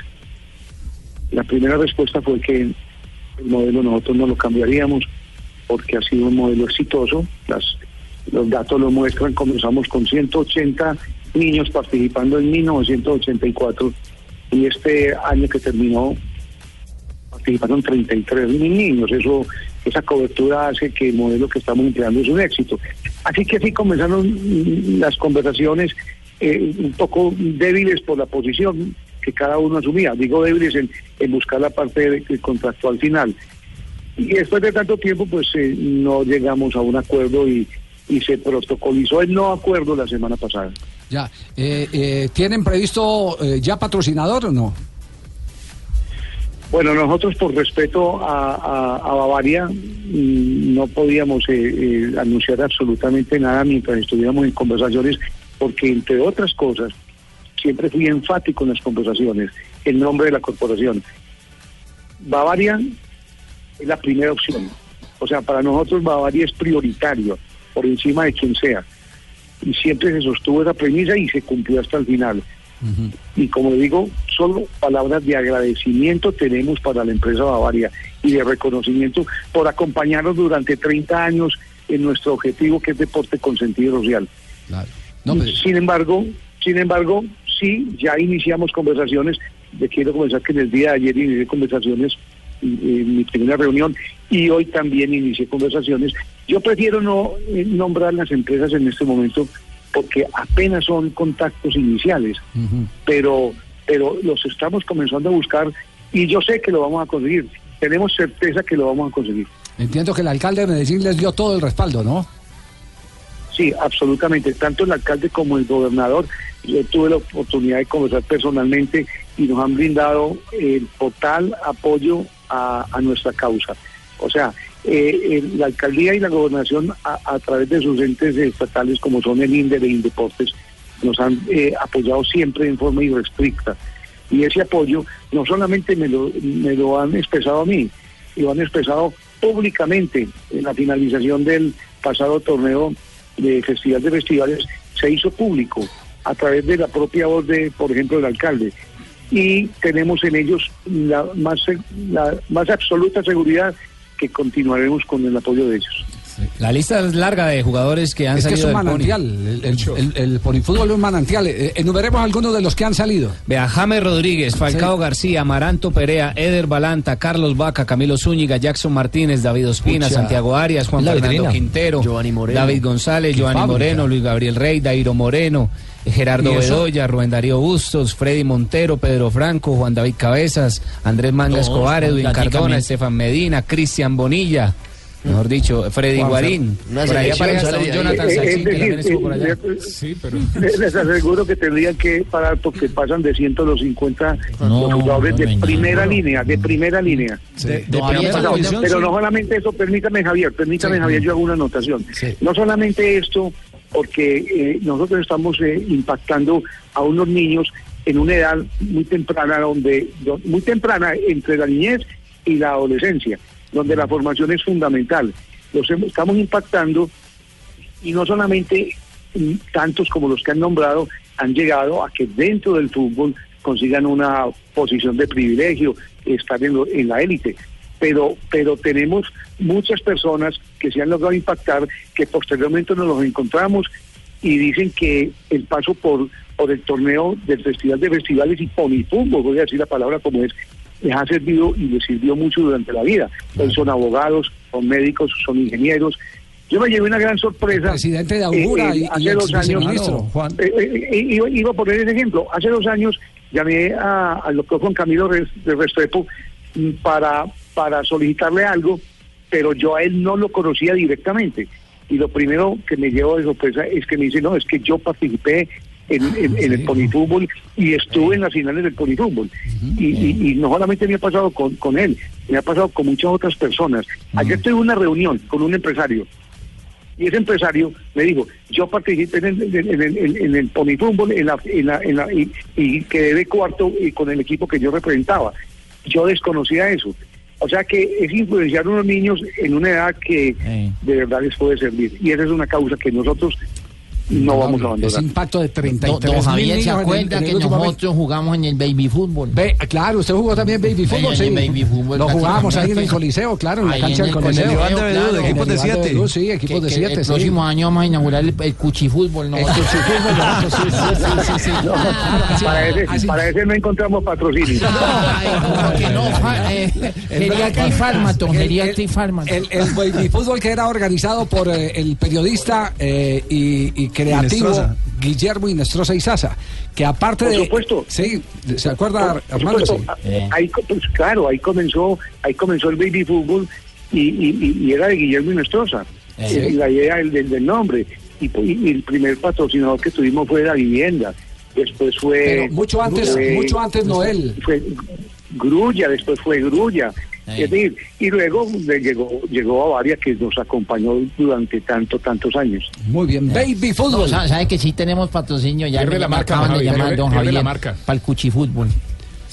Speaker 30: La primera respuesta fue que el modelo nosotros no lo cambiaríamos porque ha sido un modelo exitoso. Las, los datos lo muestran, comenzamos con 180 niños participando en 1984 y este año que terminó participaron 33 mil niños. Eso, esa cobertura hace que el modelo que estamos empleando es un éxito. Así que así comenzaron las conversaciones eh, un poco débiles por la posición que cada uno asumía. Digo débiles en, en buscar la parte de- de contractual final. Y después de tanto tiempo, pues eh, no llegamos a un acuerdo y, y se protocolizó el no acuerdo la semana pasada.
Speaker 5: Ya. Eh, eh, ¿Tienen previsto eh, ya patrocinador o no?
Speaker 30: Bueno, nosotros por respeto a, a- a Bavaria mm, no podíamos anunciar absolutamente nada mientras estuviéramos en conversaciones, porque entre otras cosas, siempre fui enfático en las conversaciones, el nombre de la corporación. Bavaria es la primera opción. O sea, para nosotros Bavaria es prioritario, por encima de quien sea. Y siempre se sostuvo esa premisa y se cumplió hasta el final. Y como digo, solo palabras de agradecimiento tenemos para la empresa Bavaria y de reconocimiento por acompañarnos durante 30 años en nuestro objetivo que es deporte con sentido social. Sin embargo, sin embargo, sí, ya iniciamos conversaciones. Le quiero comenzar que en el día de ayer inicié conversaciones en mi primera reunión y hoy también inicié conversaciones. Yo prefiero no eh, nombrar las empresas en este momento porque apenas son contactos iniciales, pero, pero los estamos comenzando a buscar y yo sé que lo vamos a conseguir. Tenemos certeza que lo vamos a conseguir.
Speaker 5: Entiendo que el alcalde de Medellín les dio todo el respaldo, ¿no?
Speaker 30: Sí, absolutamente. Tanto el alcalde como el gobernador. Yo tuve la oportunidad de conversar personalmente y nos han brindado el total apoyo a, nuestra causa. O sea, eh, el- la alcaldía y la gobernación, a, a través de sus entes estatales como son el INDE e Indeportes, nos han eh, apoyado siempre en forma irrestricta. Y ese apoyo no solamente me lo, me lo han expresado a mí, lo han expresado públicamente en la finalización del pasado torneo de Festival de Festivales, se hizo público a través de la propia voz de, por ejemplo, del alcalde. Y tenemos en ellos la más, la más absoluta seguridad que continuaremos con el apoyo de ellos.
Speaker 31: La lista es larga de jugadores que han
Speaker 5: Es que es
Speaker 31: salido
Speaker 5: un manantial. El, el, el, el polifútbol es un manantial. Eh, enumeremos algunos de los que han salido.
Speaker 31: Vea, James Rodríguez, Falcao García, Amaranto Perea, Eder Balanta, Carlos Vaca, Camilo Zúñiga, Jackson Martínez, David Ospina,
Speaker 6: Pucha.
Speaker 31: Santiago Arias, Juan
Speaker 6: La
Speaker 31: Fernando
Speaker 6: vitrina.
Speaker 31: Quintero,
Speaker 17: Moreno.
Speaker 31: David González, Giovanni
Speaker 6: fábrica.
Speaker 31: Moreno, Luis Gabriel Rey, Dairo Moreno, Gerardo
Speaker 6: ¿Y eso?
Speaker 31: Bedoya, Rubén Darío Bustos, Freddy Montero, Pedro Franco, Juan David Cabezas, Andrés Manga Escobar, Edwin. Cardona, Estefan Medina, Cristian Bonilla. Mejor dicho, Freddy Guarín.
Speaker 30: Una
Speaker 31: Por allá
Speaker 30: selección,
Speaker 31: aparece hasta un
Speaker 30: sale de ahí.
Speaker 31: Jonathan Sachin,
Speaker 30: es
Speaker 31: que también
Speaker 30: decir,
Speaker 31: estuvo por allá.
Speaker 32: Sí, pero... (laughs)
Speaker 30: Les aseguro que tendrían que parar porque pasan de 100 a los 50
Speaker 29: No,
Speaker 30: los jugadores de
Speaker 29: no,
Speaker 30: primera
Speaker 29: no.
Speaker 30: línea, de primera línea.
Speaker 19: De, de
Speaker 29: No,
Speaker 19: primera
Speaker 29: había-
Speaker 30: Pero- no solamente eso, permítame Javier, permítame Javier, yo hago una anotación. No solamente esto, porque eh, nosotros estamos eh, impactando a unos niños en una edad muy temprana, donde do- muy temprana entre la niñez y la adolescencia, donde la formación es fundamental. Los estamos impactando y no solamente mm, tantos como los que han nombrado han llegado a que dentro del fútbol consigan una posición de privilegio, estar en, lo- en la élite. Pero, pero tenemos muchas personas que se han logrado impactar, que posteriormente nos los encontramos y dicen que el paso por, por el torneo del Festival de Festivales y Ponifútbol, voy a decir la palabra como es, les ha servido y les sirvió mucho durante la vida. Hoy son abogados, son médicos, son ingenieros. Yo me llevé una gran sorpresa.
Speaker 5: Presidente de Augura
Speaker 30: eh,
Speaker 5: y- y
Speaker 30: hace dos años,
Speaker 19: Juan.
Speaker 30: eh, eh, eh, iba, iba a poner ese ejemplo. Hace dos años llamé a- al doctor Juan Camilo de Restrepo mm, para, para solicitarle algo, pero yo a él no lo conocía directamente. Y lo primero que me llevo de sorpresa es que me dice, no, es que yo participé en, en- en el polifútbol y estuve en las finales del polifútbol. y, y- y no solamente me ha pasado con, con él, me ha pasado con muchas otras personas. Ayer tuve una reunión con un empresario y ese empresario me dijo, yo participé en el, en el, en- el en la, en la, en la- y, y quedé de cuarto y con el equipo que yo representaba. Yo desconocía eso. O sea que es influenciar a unos niños en una edad que de verdad les puede servir. Y esa es una causa que nosotros no vamos a
Speaker 5: Ese
Speaker 30: abandonar.
Speaker 5: impacto de
Speaker 29: Don,
Speaker 5: 33
Speaker 29: don
Speaker 5: mil
Speaker 29: Javier,
Speaker 5: niños
Speaker 29: ¿se
Speaker 5: en el-
Speaker 29: acuerda
Speaker 5: en el
Speaker 29: que nosotros jugamos en el baby fútbol?
Speaker 5: Ve, claro, usted jugó también baby fútbol,
Speaker 29: en
Speaker 5: sí.
Speaker 29: el baby fútbol,
Speaker 5: Lo jugábamos ahí en el. Coliseo, claro, en la cancha
Speaker 29: en
Speaker 5: del
Speaker 29: el
Speaker 5: Coliseo.
Speaker 29: Coliseo,
Speaker 5: Con el
Speaker 29: claro.
Speaker 5: Iván de Bedú, Sí, equipos
Speaker 29: Que-
Speaker 5: de
Speaker 29: que
Speaker 5: siete,
Speaker 29: El
Speaker 5: sí.
Speaker 29: próximo año vamos a inaugurar el, el cuchifútbol, ¿no?
Speaker 5: El (laughs) cuchifútbol, sí, sí, sí, sí, sí.
Speaker 30: No, para, ese, para ese no encontramos patrocinio.
Speaker 29: Ay, como que no, eh, geriatra y fármato,
Speaker 5: El-
Speaker 29: geriatra y fármato.
Speaker 5: El, baby fútbol que era organizado por eh, el periodista eh, y, y creativo
Speaker 19: Inestrosa.
Speaker 5: Guillermo Inestrosa Izaza, que aparte
Speaker 30: Por
Speaker 5: de...
Speaker 30: supuesto.
Speaker 5: Sí, ¿se acuerda,
Speaker 30: Por
Speaker 5: Armando?
Speaker 30: supuesto,
Speaker 5: Sí.
Speaker 30: a- ahí, co- pues, claro, ahí comenzó, ahí comenzó el baby fútbol y, y- y- y era de Guillermo Inestrosa.
Speaker 5: Sí.
Speaker 30: Eh, La idea del, del- del nombre. Y, pu- y el primer patrocinador que tuvimos fue la vivienda. Después fue.
Speaker 5: Pero mucho antes-
Speaker 30: fue-
Speaker 5: mucho antes Noel.
Speaker 30: Fue Grulla, después fue Grulla. Es decir, y luego le llegó, llegó a Varia que nos acompañó durante tanto, tantos años.
Speaker 5: Muy bien, baby fútbol.
Speaker 29: No, sa- ¿Sabe que sí tenemos patrocinio? Ya me,
Speaker 32: la marca, Javier,
Speaker 29: llamar, don
Speaker 32: pierde la
Speaker 29: Javier,
Speaker 32: marca.
Speaker 29: para el cuchifútbol.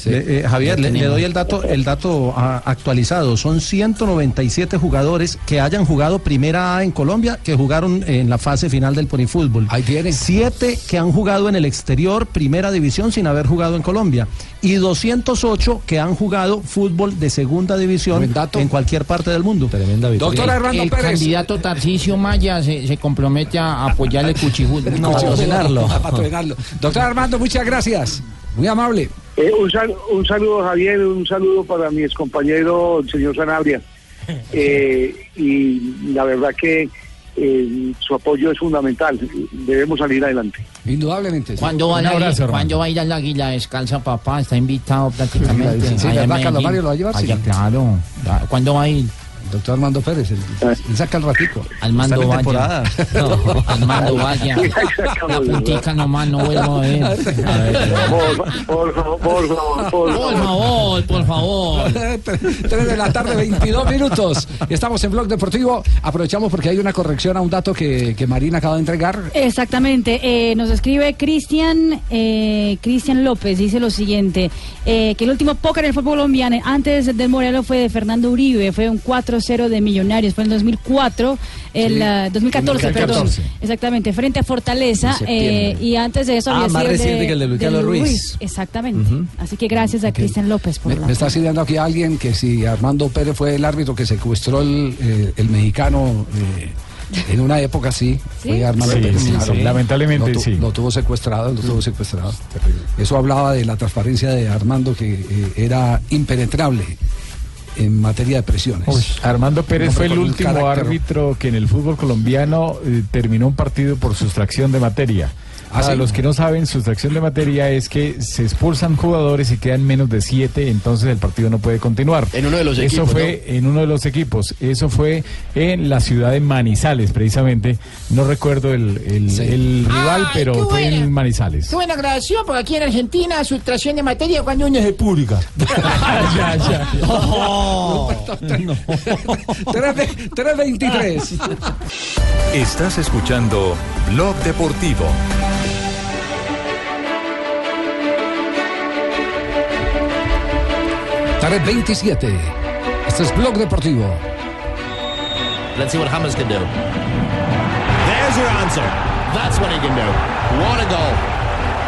Speaker 19: Le- eh, Javier, le, le doy el dato, el dato ah, actualizado. Son 197 jugadores que hayan jugado Primera A en Colombia, que jugaron en la fase final del Ponifútbol.
Speaker 5: Ahí tiene.
Speaker 19: Siete que han jugado en el exterior, Primera División, sin haber jugado en Colombia. Y 208 que han jugado fútbol de Segunda División en cualquier parte del mundo.
Speaker 6: Tremenda victoria.
Speaker 5: Doctor Armando
Speaker 29: el
Speaker 5: Pérez.
Speaker 29: candidato Tarcisio Maya se, se compromete a apoyar el cuchifútbol.
Speaker 6: No, patrocinarlo.
Speaker 5: A patrocinarlo. Doctor Armando, muchas gracias. Muy amable.
Speaker 30: Eh, un, sal- un saludo, Javier, un saludo para mi excompañero, el señor Sanabria. (laughs) Eh, y la verdad que eh, su apoyo es fundamental. Debemos salir adelante.
Speaker 5: Indudablemente.
Speaker 29: ¿Cuándo va,
Speaker 5: Un
Speaker 29: a ir-
Speaker 5: abrazo, hermano.
Speaker 29: ¿Cuándo va a ir al Águila Descalza, papá? Está invitado prácticamente.
Speaker 5: Sí, sí,
Speaker 29: allá en
Speaker 5: ¿verdad, Carlos
Speaker 29: Medellín.
Speaker 5: Mario lo va a llevar?
Speaker 29: Allá,
Speaker 5: Sí.
Speaker 29: claro. ¿Cuándo va a ir?
Speaker 5: Doctor Armando Pérez, él, él saca el ratico.
Speaker 29: Armando
Speaker 5: temporada.
Speaker 29: No, Armando vaya. La (laughs) puntica nomás, no vuelvo a ver. A ver.
Speaker 30: Por, por favor, por favor, por
Speaker 29: favor, por favor. (laughs)
Speaker 5: 3 de la tarde, 22 minutos. Estamos en Blog Deportivo. Aprovechamos porque hay una corrección a un dato que, que Marina acaba de entregar.
Speaker 7: Exactamente, eh, nos escribe Cristian eh, Cristian López, dice lo siguiente, eh, que el último póker en el fútbol colombiano antes del Morelos fue de Fernando Uribe, fue un 4-0 de Millonarios, fue en 2004, el
Speaker 6: Sí,
Speaker 7: ah, 2014,
Speaker 6: 2014.
Speaker 7: perdón, exactamente, frente a Fortaleza, eh, y antes de eso
Speaker 6: Ah,
Speaker 7: había
Speaker 6: más
Speaker 7: sido
Speaker 6: reciente
Speaker 7: de-
Speaker 6: que el de Luis
Speaker 7: del
Speaker 6: Carlos Ruiz.
Speaker 7: Exactamente, así que gracias a Cristian López por
Speaker 5: Me,
Speaker 7: la...
Speaker 5: me está citando aquí alguien que si Armando Pérez fue el árbitro que secuestró el, eh, el mexicano eh, en una época sí,
Speaker 7: ¿Sí?
Speaker 5: fue Armando
Speaker 9: Sí,
Speaker 5: Pérez.
Speaker 9: sí,
Speaker 5: claro.
Speaker 9: sí. Lamentablemente,
Speaker 5: lo, tu-
Speaker 9: sí.
Speaker 5: Lo tuvo secuestrado, lo tuvo secuestrado. Eso hablaba de la transparencia de Armando que eh, era impenetrable en materia de presiones.
Speaker 9: Uy, Armando Pérez fue el último árbitro que en el fútbol colombiano eh, terminó un partido por sustracción de materia.
Speaker 5: ¿Ah,
Speaker 9: Para
Speaker 5: sí?
Speaker 9: los que no saben, sustracción de materia es que se expulsan jugadores y quedan menos de siete, entonces el partido no puede continuar.
Speaker 17: En uno de los
Speaker 9: Eso
Speaker 17: equipos,
Speaker 9: fue en uno de los equipos. Eso fue en la ciudad de Manizales, precisamente. No recuerdo el, el- el rival,
Speaker 11: Ay,
Speaker 9: pero fue
Speaker 11: buena.
Speaker 9: en Manizales.
Speaker 11: Qué buena grabación, porque aquí en Argentina, sustracción de materia cuando uno se purga. (laughs)
Speaker 9: ya, ya.
Speaker 5: 323. (laughs)
Speaker 20: Estás escuchando Blog Deportivo.
Speaker 5: Tarde 27. Este es Blog Deportivo.
Speaker 33: Let's see what James can do. There's your answer. That's what he can do. What a goal.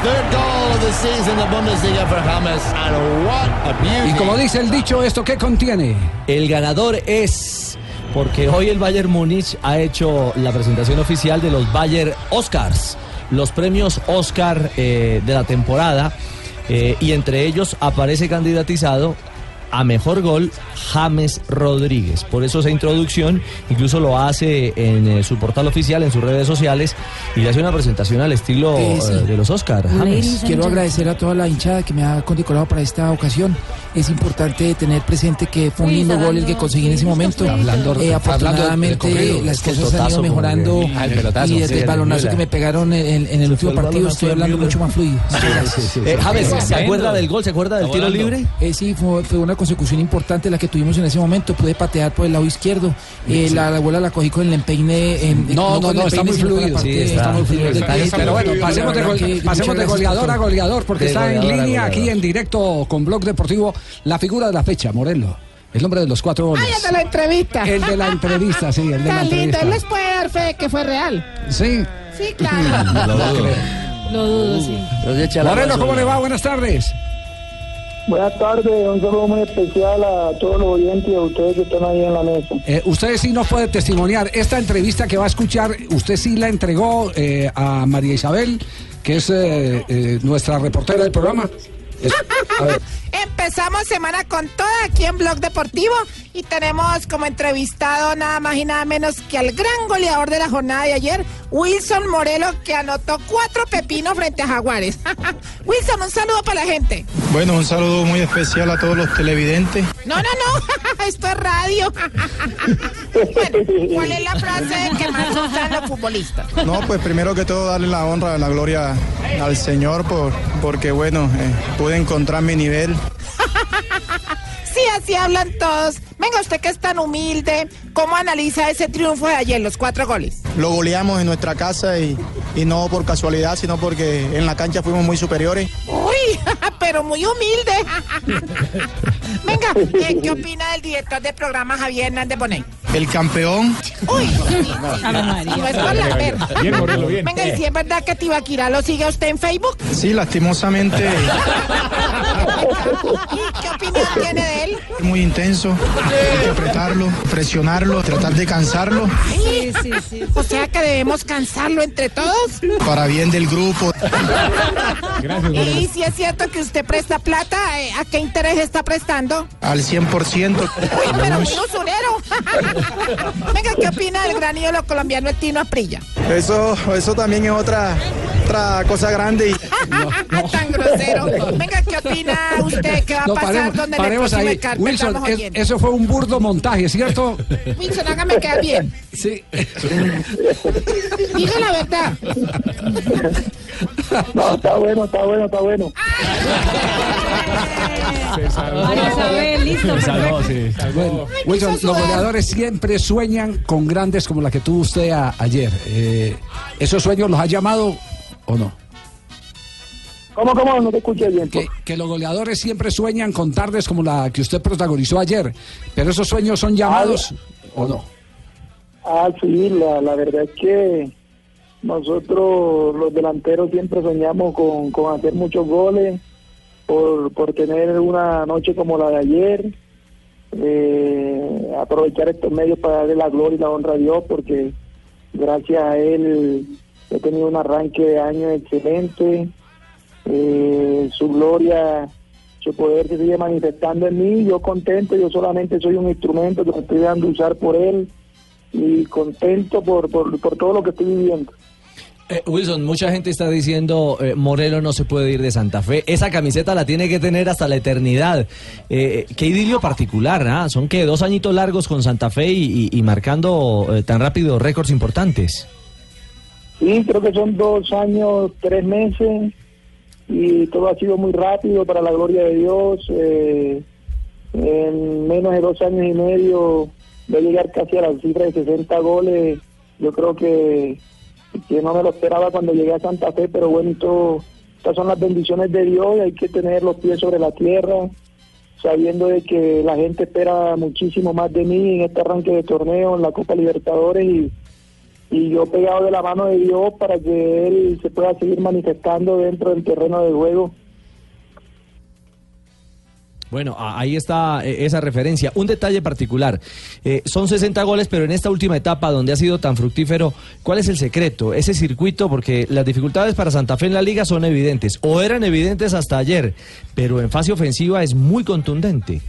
Speaker 33: Third goal of the season the Bundesliga for James. And what a beauty.
Speaker 5: Y como dice el dicho, ¿esto qué contiene?
Speaker 6: El ganador es porque hoy el Bayern Múnich ha hecho la presentación oficial de los Bayern Oscars, los premios Oscar eh, de la temporada, eh, y entre ellos aparece candidatizado a mejor gol James Rodríguez. Por eso esa introducción incluso lo hace en eh, su portal oficial, en sus redes sociales, y le hace una presentación al estilo eh, de los Oscar. James.
Speaker 34: Quiero agradecer a toda la hinchada que me ha condecorado para esta ocasión. Es importante tener presente que fue un lindo gol el que conseguí en ese momento.
Speaker 5: Hablando-
Speaker 34: Eh, afortunadamente las cosas han ido mejorando y desde el balonazo que me pegaron en, en- en el último partido estoy hablando mucho más fluido.
Speaker 6: Eh, James, ¿se acuerda del gol? ¿Se acuerda del tiro libre?
Speaker 34: Eh, sí, fue, fue una consecución importante la que tuvimos en ese momento. Pude patear por el lado izquierdo. Eh,
Speaker 5: Sí.
Speaker 34: la, la bola la cogí con el empeine. En,
Speaker 5: No, no,
Speaker 34: con
Speaker 5: no,
Speaker 34: el
Speaker 5: está muy fluido. está muy fluido. Pero bueno, pasemos de, gol- pasemos de goleador a goleador, porque
Speaker 6: De
Speaker 5: está en línea aquí en directo con Blog Deportivo la figura de la fecha, Morelo. El nombre de los cuatro goles.
Speaker 11: ¡Ay, el de la entrevista!
Speaker 5: El de la entrevista, sí, el de la
Speaker 11: Tan lindo,
Speaker 5: entrevista.
Speaker 11: él les puede dar fe que fue real.
Speaker 5: Sí.
Speaker 11: Sí, claro. (laughs)
Speaker 5: Lo dudo.
Speaker 7: Lo dudo, sí.
Speaker 5: Morelo, ¿cómo le va? Buenas tardes.
Speaker 35: Buenas tardes, un saludo muy especial a todos los oyentes y a ustedes que están ahí en la mesa.
Speaker 5: Eh, usted sí nos puede testimoniar. Esta entrevista que va a escuchar, usted sí la entregó eh, a María Isabel, que es eh, eh, nuestra reportera del programa. Es- a ver, (laughs)
Speaker 11: Empezamos semana con toda aquí en Blog Deportivo y tenemos como entrevistado nada más y nada menos que al gran goleador de la jornada de ayer, Wilson Morelo, que anotó cuatro pepinos frente a Jaguares. (laughs) Wilson, un saludo para la gente.
Speaker 16: Bueno, un saludo muy especial a todos los televidentes.
Speaker 11: No, no, no, (laughs) esto es radio. (laughs) bueno, ¿cuál es la frase que más usan los futbolistas?
Speaker 16: No, pues primero que todo darle la honra, la gloria al Señor por, porque bueno, eh, pude encontrar mi nivel.
Speaker 11: Sí, así hablan todos. Venga, usted que es tan humilde, ¿cómo analiza ese triunfo de ayer, los cuatro goles?
Speaker 16: Lo goleamos en nuestra casa y, y no por casualidad, sino porque en la cancha fuimos muy superiores.
Speaker 11: Uy, (laughs) pero muy humilde. (laughs) Venga, eh, ¿qué opina del director del programa Javier Hernández Bonet?
Speaker 16: El campeón.
Speaker 11: Uy, (laughs) no es por la
Speaker 16: bien.
Speaker 11: Venga, ¿y si es verdad que Tibaquirá lo sigue usted en Facebook?
Speaker 16: Sí, lastimosamente
Speaker 11: ¿Y qué opinión tiene de él?
Speaker 16: Muy intenso, apretarlo, presionarlo, tratar de cansarlo
Speaker 11: Sí, sí, sí. O sea que debemos cansarlo entre todos.
Speaker 16: para bien del grupo.
Speaker 9: Gracias,
Speaker 11: Y si es cierto que usted presta plata, eh, ¿a qué interés está prestando?
Speaker 16: Al 100%.
Speaker 11: Uy, pero muy usurero. (laughs) Venga, ¿qué opina del gran ídolo colombiano el Tino Aprilla?
Speaker 16: Eso, eso también es otra, otra cosa grande. Y... (laughs)
Speaker 11: Tan grosero. Venga, ¿qué opina usted que va a
Speaker 5: No,
Speaker 11: pasar
Speaker 5: paremos,
Speaker 11: donde le
Speaker 5: paremos
Speaker 11: próximo
Speaker 5: ahí. Wilson,
Speaker 11: estamos
Speaker 5: es-
Speaker 11: oyendo?
Speaker 5: eso fue un burdo montaje, ¿cierto?
Speaker 11: Wilson, hágame quedar bien.
Speaker 5: Sí.
Speaker 11: Diga la verdad.
Speaker 35: No, está bueno, está bueno, está bueno.
Speaker 7: Listo,
Speaker 5: Wilson, los goleadores siempre sueñan con grandes como la que tuvo usted a- ayer. Eh, ¿Esos sueños los ha llamado o no?
Speaker 35: ¿Cómo, cómo? No te escuché bien.
Speaker 5: Que, que los goleadores siempre sueñan con tardes como la que usted protagonizó ayer. ¿Pero esos sueños son llamados o no?
Speaker 35: Ah, sí, la, la verdad es que nosotros los delanteros siempre soñamos con, con hacer muchos goles, por, por tener una noche como la de ayer, eh, aprovechar estos medios para darle la gloria y la honra a Dios, porque gracias a Él he tenido un arranque de año excelente, eh, su gloria, su poder se sigue manifestando en mí, yo contento, yo solamente soy un instrumento que me estoy dando usar por Él y contento por, por, por todo lo que estoy viviendo.
Speaker 6: Eh, Wilson, mucha gente está diciendo eh, Morelo no se puede ir de Santa Fe. Esa camiseta la tiene que tener hasta la eternidad. Eh, qué idilio particular, ¿ah? Son que dos añitos largos con Santa Fe y, y- y marcando eh, tan rápido récords importantes.
Speaker 35: Sí, creo que son dos años, tres meses y todo ha sido muy rápido para la gloria de Dios. eh, en menos de dos años y medio de llegar casi a la cifra de 60 goles. Yo creo que, no me lo esperaba cuando llegué a Santa Fe, pero bueno, estas son las bendiciones de Dios y hay que tener los pies sobre la tierra, sabiendo de que la gente espera muchísimo más de mí en este arranque de torneo, en la Copa Libertadores y y yo pegado de la mano de Dios para que Él se pueda seguir manifestando dentro del terreno de juego.
Speaker 6: Bueno, ahí está eh, esa referencia. Un detalle particular. Eh, son 60 goles, pero en esta última etapa donde ha sido tan fructífero, ¿cuál es el secreto? Ese circuito, porque las dificultades para Santa Fe en la liga son evidentes, o eran evidentes hasta ayer, pero en fase ofensiva es muy contundente.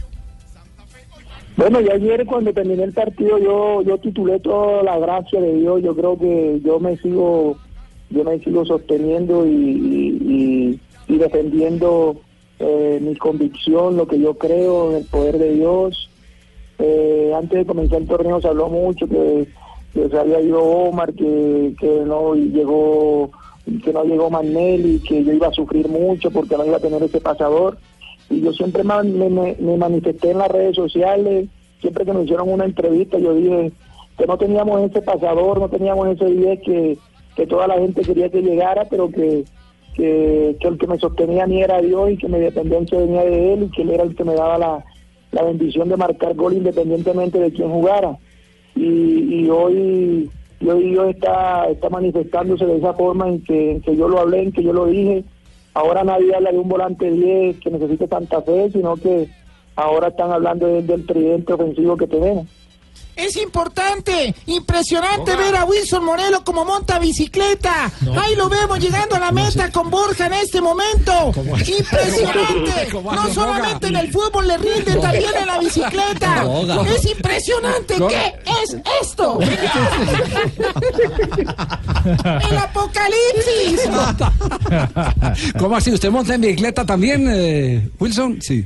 Speaker 35: Bueno, y ayer cuando terminé el partido yo yo titulé toda la gracia de Dios. Yo creo que yo me sigo yo me sigo sosteniendo y, y- defendiendo eh, mi convicción, lo que yo creo en el poder de Dios. Eh, antes de comenzar el torneo se habló mucho que, que se había ido Omar, que, que no llegó que no llegó Manelli, que yo iba a sufrir mucho porque no iba a tener ese pasador y yo siempre me, manifesté en las redes sociales, siempre que me hicieron una entrevista yo dije que no teníamos ese pasador, no teníamos ese 10 que, que toda la gente quería que llegara, pero que, que, el que me sostenía a mí era Dios y que mi dependencia venía de Él y que Él era el que me daba la, la bendición de marcar gol independientemente de quién jugara. Y, y hoy, y Dios está, está manifestándose de esa forma en que, en que yo lo hablé, en que yo lo dije. Ahora nadie habla de un volante 10 que necesite tanta fe, sino que ahora están hablando de- del tridente ofensivo que tenemos.
Speaker 11: Es importante, impresionante ver a Wilson Morelo como monta bicicleta. Ahí lo vemos llegando a la meta con Borja en este momento. Impresionante. (laughs)
Speaker 36: ¿Cómo
Speaker 11: No solamente en el fútbol le rinde, también en la bicicleta. Es impresionante. ¿Qué es esto? (laughs) ¡El apocalipsis! (laughs)
Speaker 5: ¿Cómo así? ¿Usted monta en bicicleta también, eh, Wilson? Sí.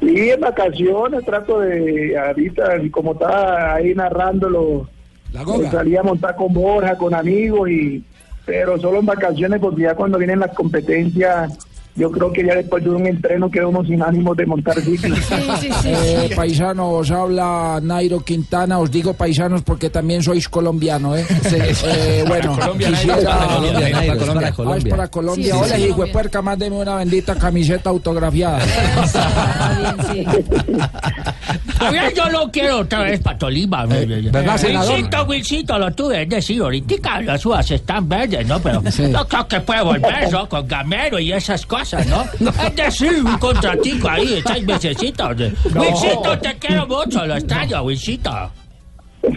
Speaker 35: Y en vacaciones trato de, ahorita, como está ahí narrándolo,
Speaker 5: goga.
Speaker 35: eh, salí a montar con Borja, con amigos, y pero solo en vacaciones, porque ya cuando vienen las competencias, yo creo que ya después de un entreno queda uno sin ánimos de montar ciclo.
Speaker 34: Eh, paisanos, habla Nairo Quintana. Os digo paisanos porque también sois colombiano, ¿eh? Eh, (laughs) bueno,
Speaker 6: Colombia, Nairo,
Speaker 34: quisiera-
Speaker 6: es para Colombia, Nairo, es para
Speaker 34: Ah, es
Speaker 6: Colombia.
Speaker 34: para Colombia.
Speaker 6: Sí, sí,
Speaker 34: Hola,
Speaker 6: sí.
Speaker 34: hijo de puerca, más deme una bendita camiseta autografiada. (laughs) (laughs)
Speaker 18: A ver, yo lo quiero otra vez para Tolima.
Speaker 34: ¿verdad, senador?
Speaker 18: Wilsito, Wilsito, lo tuve, es decir, ahorita las uvas están verdes, ¿no? Pero no creo que puede volver, ¿no? Con Gamero y esas cosas. (laughs) ¿no? Es decir, un contratico ahí, seis mesecitos. (laughs)
Speaker 5: No.
Speaker 18: Luisito, te quiero mucho, lo extraño, Luisito. (laughs)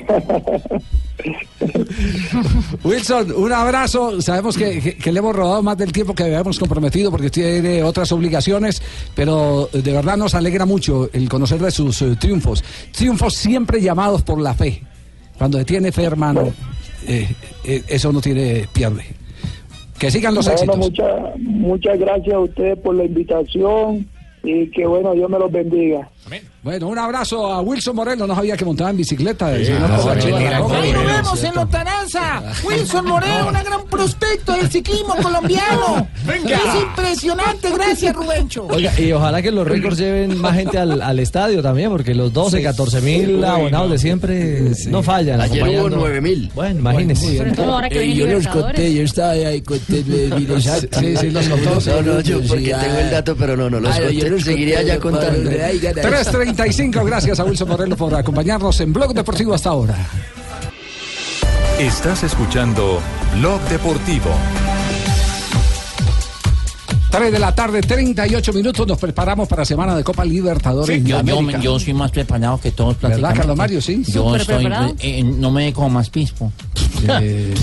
Speaker 5: Wilson, un abrazo. Sabemos que, que- que le hemos robado más del tiempo que habíamos comprometido porque tiene otras obligaciones, pero de verdad nos alegra mucho el conocer de sus eh, triunfos. Triunfos siempre llamados por la fe. Cuando tiene fe, hermano, eh, eh, eso no tiene pierde. Que sigan los
Speaker 35: Bueno,
Speaker 5: éxitos.
Speaker 35: muchas muchas gracias a ustedes por la invitación y que bueno, Dios me los bendiga.
Speaker 5: Bueno, un abrazo a Wilson Moreno. No sabía que montaba en bicicleta.
Speaker 35: no, sí, mira,
Speaker 5: Roca.
Speaker 11: Ahí nos vemos en Lontananza. Wilson Moreno, una gran prospecto del ciclismo colombiano.
Speaker 6: Venga.
Speaker 11: Es impresionante, gracias Rubencho.
Speaker 6: Oiga, y ojalá que los récords lleven más gente al, al estadio también, porque los 12,
Speaker 17: Sí.
Speaker 6: 14 mil abonados
Speaker 17: no.
Speaker 6: de siempre no fallan.
Speaker 17: Ayer hubo
Speaker 6: acompañando.
Speaker 17: 9000.
Speaker 6: Bueno,
Speaker 17: que
Speaker 34: Eh, yo los conté, yo estaba ahí conté. (laughs)
Speaker 5: Sí, sí, los contó.
Speaker 17: No, no, yo porque tengo el dato, pero no, no los
Speaker 34: Ah, yo
Speaker 17: conté.
Speaker 34: los
Speaker 17: Seguiría ya contando.
Speaker 34: Para- ay, gana.
Speaker 5: 3.35, gracias a Wilson Moreno por acompañarnos en Blog Deportivo hasta ahora.
Speaker 20: Estás escuchando Blog Deportivo.
Speaker 5: 3 de la tarde, 38 minutos, nos preparamos para Semana de Copa Libertadores
Speaker 29: Sí,
Speaker 5: de
Speaker 29: yo, yo,
Speaker 5: América.
Speaker 29: yo soy más preparado que todos
Speaker 5: ¿Verdad. Carlos Mario? Sí.
Speaker 29: Yo estoy,
Speaker 5: preparado.
Speaker 29: eh, no me como más pispo.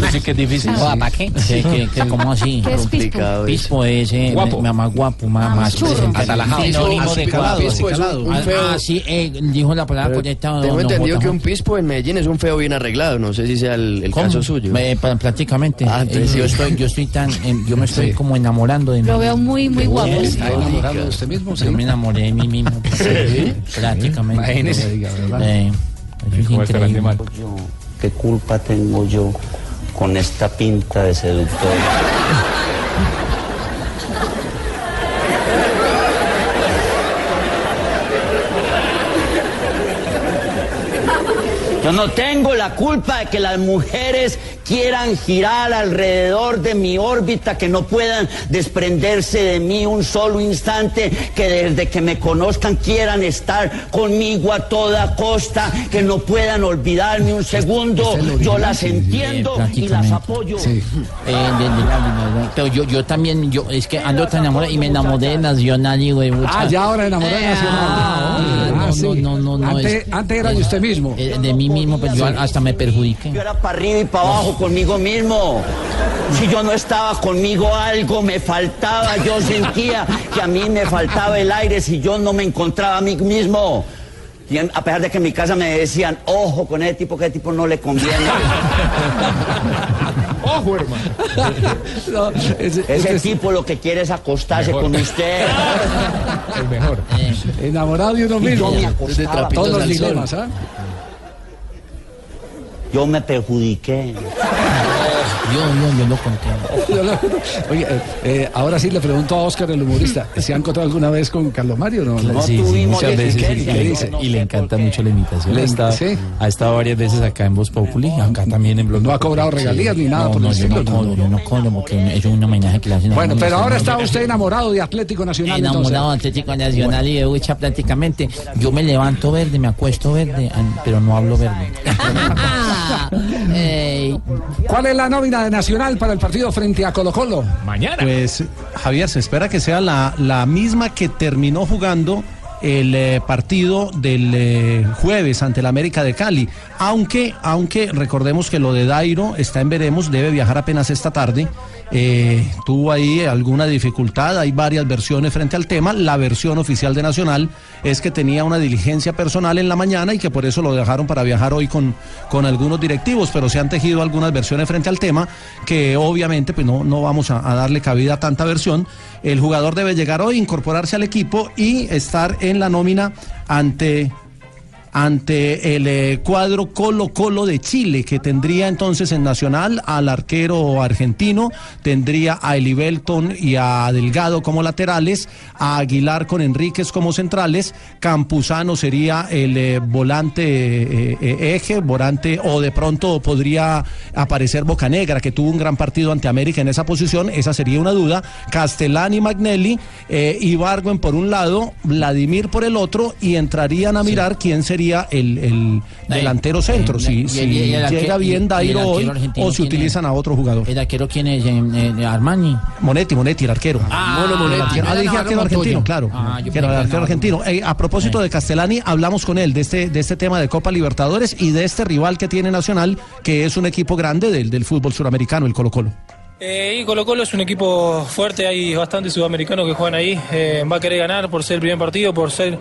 Speaker 9: Así que es difícil.
Speaker 29: Ah, ¿Para qué? Que, que, que como así.
Speaker 9: ¿Qué es pispo?
Speaker 29: Pispo es eh,
Speaker 9: Guapo.
Speaker 29: me- más guapo, más, más
Speaker 9: churro. Atalajado.
Speaker 29: Sinónimo
Speaker 9: Pispo,
Speaker 29: de guapo.
Speaker 17: pispo es un- un
Speaker 29: Ah,
Speaker 17: feo-
Speaker 29: Ah, sí, eh, dijo la palabra don-
Speaker 17: Tengo entendido que un pispo en Medellín es un feo bien arreglado. No sé si sea el, el
Speaker 29: ¿Cómo?
Speaker 17: caso suyo.
Speaker 29: Eh, prácticamente.
Speaker 17: Ah, entonces
Speaker 29: Eh,
Speaker 17: sí.
Speaker 29: yo estoy, yo estoy tan, eh, yo me estoy
Speaker 17: Sí.
Speaker 29: como enamorando de mí.
Speaker 7: Lo veo muy, muy guapo.
Speaker 5: ¿Está enamorado de usted mismo?
Speaker 29: Yo me enamoré de mí mismo. (laughs)
Speaker 5: Sí.
Speaker 29: Prácticamente.
Speaker 5: Imagínese.
Speaker 29: Eh, es increíble.
Speaker 36: ¿Qué culpa tengo yo con esta pinta de seductor? Yo no tengo la culpa de que las mujeres quieran girar alrededor de mi órbita, que no puedan desprenderse de mí un solo instante, que desde que me conozcan quieran estar conmigo a toda costa, que no puedan olvidarme un segundo. Yo las entiendo y las apoyo.
Speaker 29: Eh, de- de- de- pero yo, yo también, yo es que ando tan enamorado y me enamoré de Nacional y güey.
Speaker 5: Ah, ya ahora enamorado de Nacional.
Speaker 29: Ah,
Speaker 5: Ah,
Speaker 29: no,
Speaker 5: sí.
Speaker 29: no, no, no, no.
Speaker 5: Antes,
Speaker 29: es-
Speaker 5: antes era de usted mismo.
Speaker 29: eh, de mí mismo, pero yo hasta me perjudiqué.
Speaker 36: Yo era para arriba y para abajo conmigo mismo. Si yo no estaba conmigo algo me faltaba, yo sentía que a mí me faltaba el aire si yo no me encontraba a mí mismo. Y en- a pesar de que en mi casa me decían, ojo con ese tipo, que ese tipo no le conviene. (laughs)
Speaker 5: Ojo, hermano. (laughs) No, ese,
Speaker 36: Ese tipo lo que quiere es acostarse
Speaker 5: Mejor.
Speaker 36: con usted. (laughs)
Speaker 5: El mejor. Enamorado de uno mismo.
Speaker 36: yo me acostaba
Speaker 5: Todos los dilemas, ¿ah?
Speaker 36: Yo me perjudiqué.
Speaker 29: Yo, yo, yo lo conté. (laughs)
Speaker 5: Oye, eh, eh, ahora sí le pregunto a Oscar, el humorista, ¿se ha encontrado alguna vez con Carlos Mario? No,
Speaker 31: Claro, sí, sí, muchas veces.
Speaker 5: ¿Qué
Speaker 31: y,
Speaker 5: le
Speaker 31: le,
Speaker 5: dice?
Speaker 31: y le encanta mucho la imitación.
Speaker 5: Le
Speaker 31: ha, estado,
Speaker 5: sí.
Speaker 31: ha estado varias veces acá en Voz Populi, acá también en Blog
Speaker 5: No ha cobrado regalías ni nada
Speaker 29: No,
Speaker 5: por
Speaker 29: no,
Speaker 5: el estilo.
Speaker 29: no yo no cobro porque eso es un homenaje que le hacen
Speaker 5: Bueno, pero
Speaker 29: no
Speaker 5: ahora
Speaker 29: no.
Speaker 5: está usted enamorado de Atlético Nacional.
Speaker 29: enamorado de Atlético Nacional y de Ucha prácticamente. Yo me levanto verde, me acuesto verde, pero no hablo verde. (laughs) (laughs)
Speaker 5: ¿Cuál es la nómina de Nacional para el partido frente a Colo Colo?
Speaker 9: Mañana.
Speaker 19: Pues Javier, se espera que sea la, la misma que terminó jugando el eh, partido del eh, jueves ante el América de Cali. Aunque, aunque recordemos que lo de Dairo está en veremos, debe viajar apenas esta tarde. Eh, tuvo ahí alguna dificultad, hay varias versiones frente al tema. La versión oficial de Nacional es que tenía una diligencia personal en la mañana y que por eso lo dejaron para viajar hoy con, con algunos directivos, pero se han tejido algunas versiones frente al tema que obviamente pues no, no vamos a, a darle cabida a tanta versión. El jugador debe llegar hoy, incorporarse al equipo y estar en la nómina ante ante el eh, cuadro Colo Colo de Chile, que tendría entonces en Nacional al arquero argentino, tendría a Elibelton y a Delgado como laterales, a Aguilar con Enríquez como centrales, Campuzano sería el eh, volante eh, eje, volante, o de pronto podría aparecer Bocanegra, que tuvo un gran partido ante América en esa posición, esa sería una duda, Castellani, Magnelli, Ibargüen por un lado, Vladimir por el otro, y entrarían a mirar quién sería sería el, el delantero centro, si,
Speaker 29: y- el
Speaker 19: llega bien Dairo hoy o
Speaker 29: es?
Speaker 19: utilizan a otro jugador.
Speaker 29: ¿El arquero quién es? ¿En- en- Armani?
Speaker 19: Monetti, Monetti, el arquero.
Speaker 29: Ah,
Speaker 19: Monetti.
Speaker 29: ah,
Speaker 19: dije arquero
Speaker 29: no,
Speaker 19: argentino, claro.
Speaker 29: Ah, yo
Speaker 19: que era el arquero
Speaker 29: no.
Speaker 19: argentino. Eh, a propósito de Castellani, hablamos con él de este, de este tema de Copa Libertadores y de este rival que tiene Nacional, que es un equipo grande del, del fútbol suramericano, el Colo Colo.
Speaker 4: Eh, Colo Colo es un equipo fuerte, hay bastantes sudamericanos que juegan ahí, eh, va a querer ganar por ser el primer partido, por ser,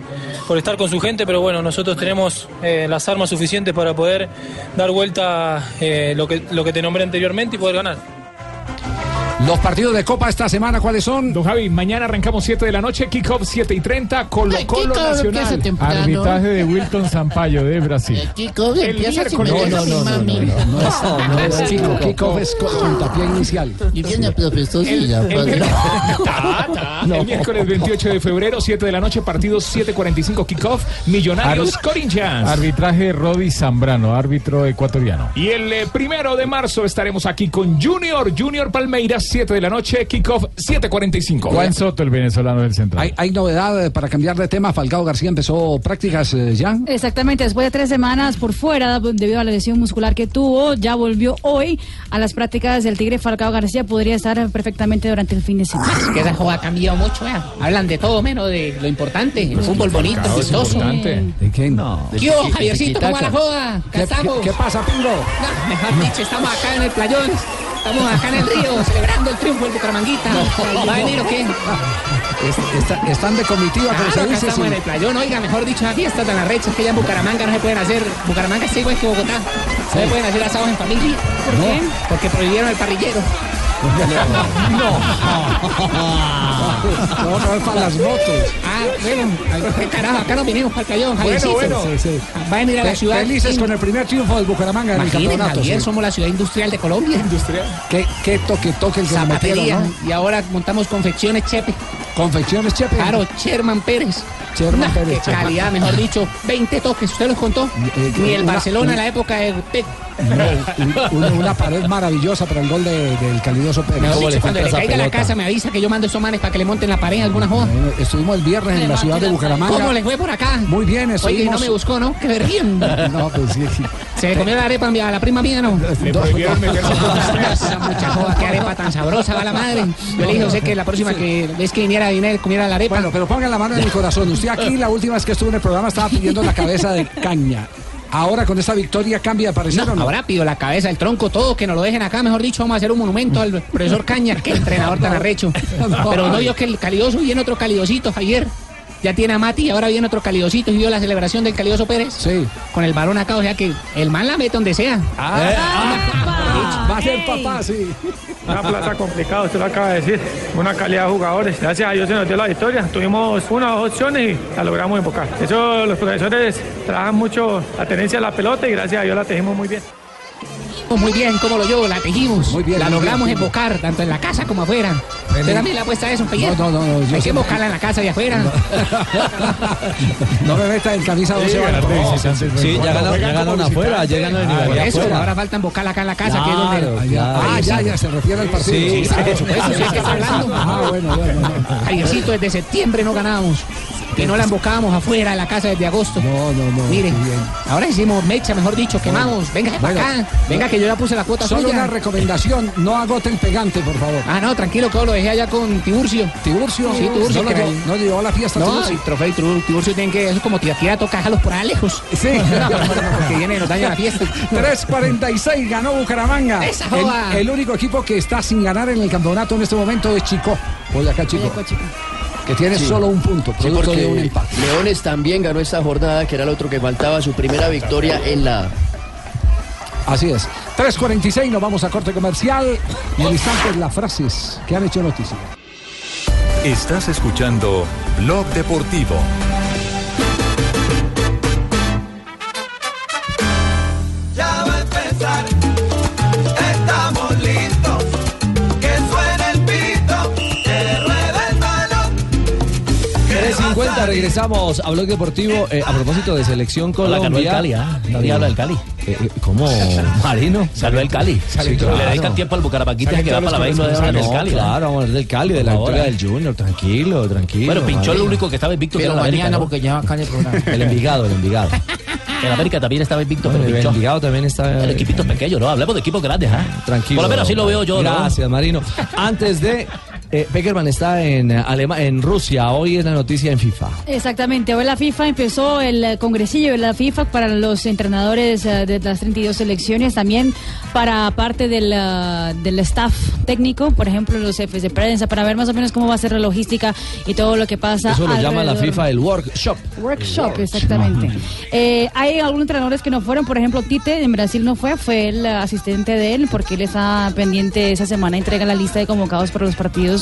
Speaker 4: por estar con su gente, pero bueno, nosotros tenemos eh, las armas suficientes para poder dar vuelta eh, lo, que, lo que te nombré anteriormente y poder ganar.
Speaker 5: Los partidos de Copa esta semana, ¿cuáles son?
Speaker 32: Don Javi, mañana arrancamos 7 de la noche, kickoff 7 y 30, Colo
Speaker 29: Ay,
Speaker 32: Colo
Speaker 29: kickoff empieza
Speaker 32: Nacional. Arbitraje de Wilton Zampayo de Brasil.
Speaker 29: Kickoff
Speaker 32: El
Speaker 29: empieza sin
Speaker 32: miércoles-
Speaker 29: meterse,
Speaker 32: No, no, no,
Speaker 29: mami.
Speaker 5: No es, no es (laughs) kickoff, kickoff es puntapié inicial.
Speaker 29: Y viene profesor Silla.
Speaker 32: El miércoles (laughs) 28 de febrero, 7 de la noche, partido 7.45, kickoff, Millonarios
Speaker 9: Ar-
Speaker 32: Corinthians.
Speaker 9: Arbitraje Rodi Zambrano, árbitro ecuatoriano.
Speaker 32: Y el eh, primero de marzo estaremos aquí con Junior, Junior Palmeiras, 7 de la noche, kickoff 7.45.
Speaker 9: Juan Soto, el venezolano del centro.
Speaker 5: ¿Hay, hay novedad eh, para cambiar de tema? Falcao García empezó prácticas eh, ya.
Speaker 7: Exactamente, después de tres semanas por fuera debido a la lesión muscular que tuvo, ya volvió hoy a las prácticas del Tigre Falcao García, podría estar perfectamente durante el fin de semana.
Speaker 13: Es que esa joda ha cambiado mucho, vea. Hablan de todo menos de lo importante. El fútbol bonito.
Speaker 5: ¿De qué? No.
Speaker 13: ¿Qué hubo, Javiercito? ¿Cómo va la joda?
Speaker 5: ¿Qué,
Speaker 13: estamos?
Speaker 5: qué- qué pasa, Pingo?
Speaker 13: No, mejor dicho, estamos acá en el playón. Estamos acá en el río (laughs) celebrando el triunfo del Bucaramanguita. ¿Va a venir o qué?
Speaker 5: Es- está- están de comitiva, pero
Speaker 13: Claro,
Speaker 5: se
Speaker 13: acá
Speaker 5: dice
Speaker 13: estamos
Speaker 5: sí.
Speaker 13: en el playón. Oiga, mejor dicho, las fiestas tan arrechas que ya en Bucaramanga no se pueden hacer. Bucaramanga es igual que Bogotá. No se pueden hacer asados en familia.
Speaker 7: ¿Por qué?
Speaker 13: Porque prohibieron el parrillero.
Speaker 5: No, no es para las motos.
Speaker 13: Ah, bueno, qué carajo, acá nos vinimos para el playón,
Speaker 5: Bueno, bueno. Sí, sí.
Speaker 13: Va a venir a la ciudad.
Speaker 5: Felices con el primer triunfo del Bucaramanga en el campeonato.
Speaker 13: Javier, somos la ciudad industrial de Colombia. Industrial.
Speaker 5: ¿Qué, qué toque, toque el
Speaker 13: Zapatería.
Speaker 5: ¿no?
Speaker 13: Y ahora montamos confecciones Chepe.
Speaker 5: Confecciones Chepe.
Speaker 13: Claro, Sherman Pérez.
Speaker 5: Sherman
Speaker 13: Nah,
Speaker 5: Pérez,
Speaker 13: Qué calidad, mejor dicho. 20 toques, ¿usted los contó?
Speaker 5: eh,
Speaker 13: Ni el
Speaker 5: una-
Speaker 13: Barcelona en la época de Pep.
Speaker 5: No, un- una, una pared maravillosa para el gol de- del calidoso Pérez.
Speaker 13: Dicho, cuando le caiga a la casa me avisa que yo mando esos manes para que le monten la pared alguna joda.
Speaker 5: Bueno, estuvimos el viernes en la ciudad de Bucaramanga.
Speaker 13: ¿Cómo le fue por acá?
Speaker 5: Muy bien,
Speaker 13: Oye,
Speaker 5: estuvimos.
Speaker 13: no me buscó, ¿no? Qué berrín. (laughs)
Speaker 5: No, pues sí. sí.
Speaker 13: Se le comió la arepa a la prima mía, ¿no?
Speaker 5: Le prohibieron meterse (laughs) con
Speaker 13: Esa mucha joda, qué arepa tan sabrosa va la madre. Yo le dije, sé que la próxima que ves que viniera a comiera la arepa.
Speaker 5: Bueno, pero pongan la mano en el corazón. Usted aquí, la última vez que estuvo en el programa, estaba pidiendo la cabeza de caña. Ahora, con esta victoria, ¿cambia de parecer
Speaker 13: No,
Speaker 5: o no?
Speaker 13: ahora pido la cabeza, el tronco, todo, que nos lo dejen acá. Mejor dicho, vamos a hacer un monumento al profesor Caña, que entrenador tan arrecho. Pero no vio que el calidoso viene otro calidosito ayer. Ya tiene a Mati y ahora viene otro calidosito y vio la celebración del calidoso Pérez.
Speaker 5: Sí.
Speaker 13: Con el balón acá, o sea que el man la mete donde sea.
Speaker 5: Va a ser papá, sí.
Speaker 4: Una plaza complicada, usted lo acaba de decir. Una calidad de jugadores. Gracias a Dios se nos dio la victoria. Tuvimos una o dos opciones y la logramos invocar. Eso los profesores trabajan mucho la tenencia de la pelota y gracias a Dios la tejimos muy bien.
Speaker 13: Muy bien, como lo yo, la tejimos.
Speaker 5: Muy bien,
Speaker 13: La
Speaker 5: muy
Speaker 13: logramos
Speaker 5: bien.
Speaker 13: invocar, tanto en la casa como afuera. ¿Usted también le apuesta eso, Javier?
Speaker 5: No, no, no,
Speaker 13: Hay que invocarla en la casa y afuera.
Speaker 5: No (laughs) me meta en camisa 12 varas.
Speaker 6: Sí, ya ganaron, ya ganaron afuera, ayer ganaron
Speaker 13: eso, ahora falta invocarla acá en la casa, que es donde...
Speaker 5: Ah, ya, ya, ya, se refiere al partido.
Speaker 6: Sí, sí,
Speaker 13: por supuesto, sí, es que está hablando.
Speaker 5: Ah, bueno, bueno.
Speaker 13: desde septiembre no ganábamos. Que no la invocábamos afuera en la casa desde agosto.
Speaker 5: No, no, no. Bien.
Speaker 13: ahora hicimos mecha, mejor dicho, quemamos. Venga para
Speaker 5: Bueno.
Speaker 13: acá. Venga que yo ya puse la cuota
Speaker 5: Solo
Speaker 13: suya.
Speaker 5: una recomendación, no agoten pegante, por favor.
Speaker 13: Ah, no, tranquilo, que lo dejé allá con Tiburcio.
Speaker 5: Tiburcio,
Speaker 13: Sí, Tiburcio,
Speaker 5: no,
Speaker 13: que
Speaker 5: llevó,
Speaker 13: me-
Speaker 5: no llevó a la fiesta
Speaker 13: No,
Speaker 5: Tiburcio.
Speaker 13: trofeo y Tiburcio, Tiburcio tienen que, eso es como tirar toca dejarlos por lejos.
Speaker 5: Sí.
Speaker 13: Porque viene y nos daña la fiesta. (laughs)
Speaker 5: 3.46 ganó Bucaramanga.
Speaker 13: Esa joda.
Speaker 5: El, el único equipo que está sin ganar en el campeonato en este momento es Chico. Chico. Que tiene
Speaker 17: Sí.
Speaker 5: solo un punto,
Speaker 17: Sí,
Speaker 5: producto
Speaker 17: porque
Speaker 5: de un empate.
Speaker 17: Leones también ganó esta jornada, que era el otro que faltaba, su primera victoria en la...
Speaker 5: Así es. 3.46, nos vamos a corte comercial. Y en instantes las frases que han hecho noticia.
Speaker 20: Estás escuchando Blog Deportivo.
Speaker 6: Regresamos a Blog Deportivo. Eh, a propósito de selección
Speaker 37: Hola,
Speaker 6: Colombia.
Speaker 37: ganó el Cali, ¿ah? Nadie habla del Cali.
Speaker 6: Eh, eh, ¿Cómo? Marino.
Speaker 37: Salvó el Cali.
Speaker 6: Sí,
Speaker 37: Le dedican tiempo al Bucaramanguita que va para la vez no dejan hablar del Cali.
Speaker 6: claro, vamos a hablar del Cali, de la victoria del Junior. Tranquilo, tranquilo.
Speaker 37: Bueno, pinchó lo único que estaba invicto que era la América,
Speaker 29: mañana,
Speaker 37: ¿no?
Speaker 29: porque ya va acá en el programa.
Speaker 6: El Envigado, el Envigado.
Speaker 38: El América también estaba invicto,
Speaker 6: Bueno,
Speaker 38: pero
Speaker 6: el. Envigado también está.
Speaker 38: El equipito es pequeño, ¿no? Hablemos de equipos grandes, ¿ah?
Speaker 6: Tranquilo.
Speaker 38: Por lo menos así lo veo yo, ¿no?
Speaker 6: Gracias, Marino. Antes de. Eh, Peckerman está en, eh, Alema- en Rusia. Hoy es la noticia en FIFA.
Speaker 7: Exactamente, hoy la FIFA empezó el eh, congresillo de la FIFA para los entrenadores eh, de las 32 selecciones, también para parte del, del staff técnico, por ejemplo, los jefes de prensa, para ver más o menos cómo va a ser la logística y todo lo que pasa.
Speaker 6: Eso lo llama la. FIFA el workshop.
Speaker 7: Workshop, exactamente. Eh, hay algunos entrenadores que no fueron, por ejemplo, Tite en Brasil no fue, fue el asistente de él, porque él está pendiente esa semana, entrega la lista de convocados para los partidos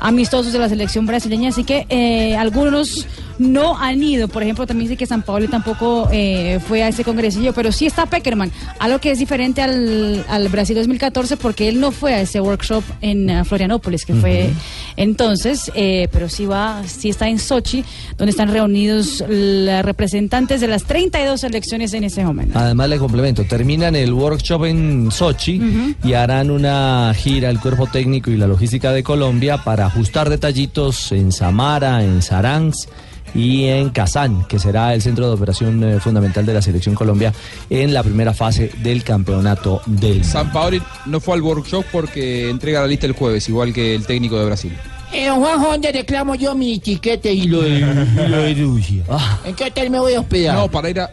Speaker 7: amistosos de la selección brasileña, así que eh, algunos no han ido, por ejemplo, también dice que San Pablo tampoco eh, fue a ese congresillo, pero sí está Peckerman, algo que es diferente al, al Brasil 2014, porque él no fue a ese workshop en eh, Florianópolis, que fue entonces, eh, pero sí va, sí está en Sochi, donde están reunidos los representantes de las 32 selecciones en ese momento.
Speaker 6: Además le complemento, terminan el workshop en Sochi y harán una gira el cuerpo técnico y la logística de Colombia para ajustar detallitos en Samara, en Saransk y en Kazán, que será el centro de operación eh, fundamental de la selección Colombia en la primera fase del campeonato del
Speaker 12: San Paoli no fue al workshop porque entrega la lista el jueves, igual que el técnico de Brasil.
Speaker 34: Eh, don Juanjo, ¿dónde reclamo yo mi tiquete y lo de, y lo de Rusia? ¿En qué hotel me voy a hospedar?
Speaker 12: No, para ir a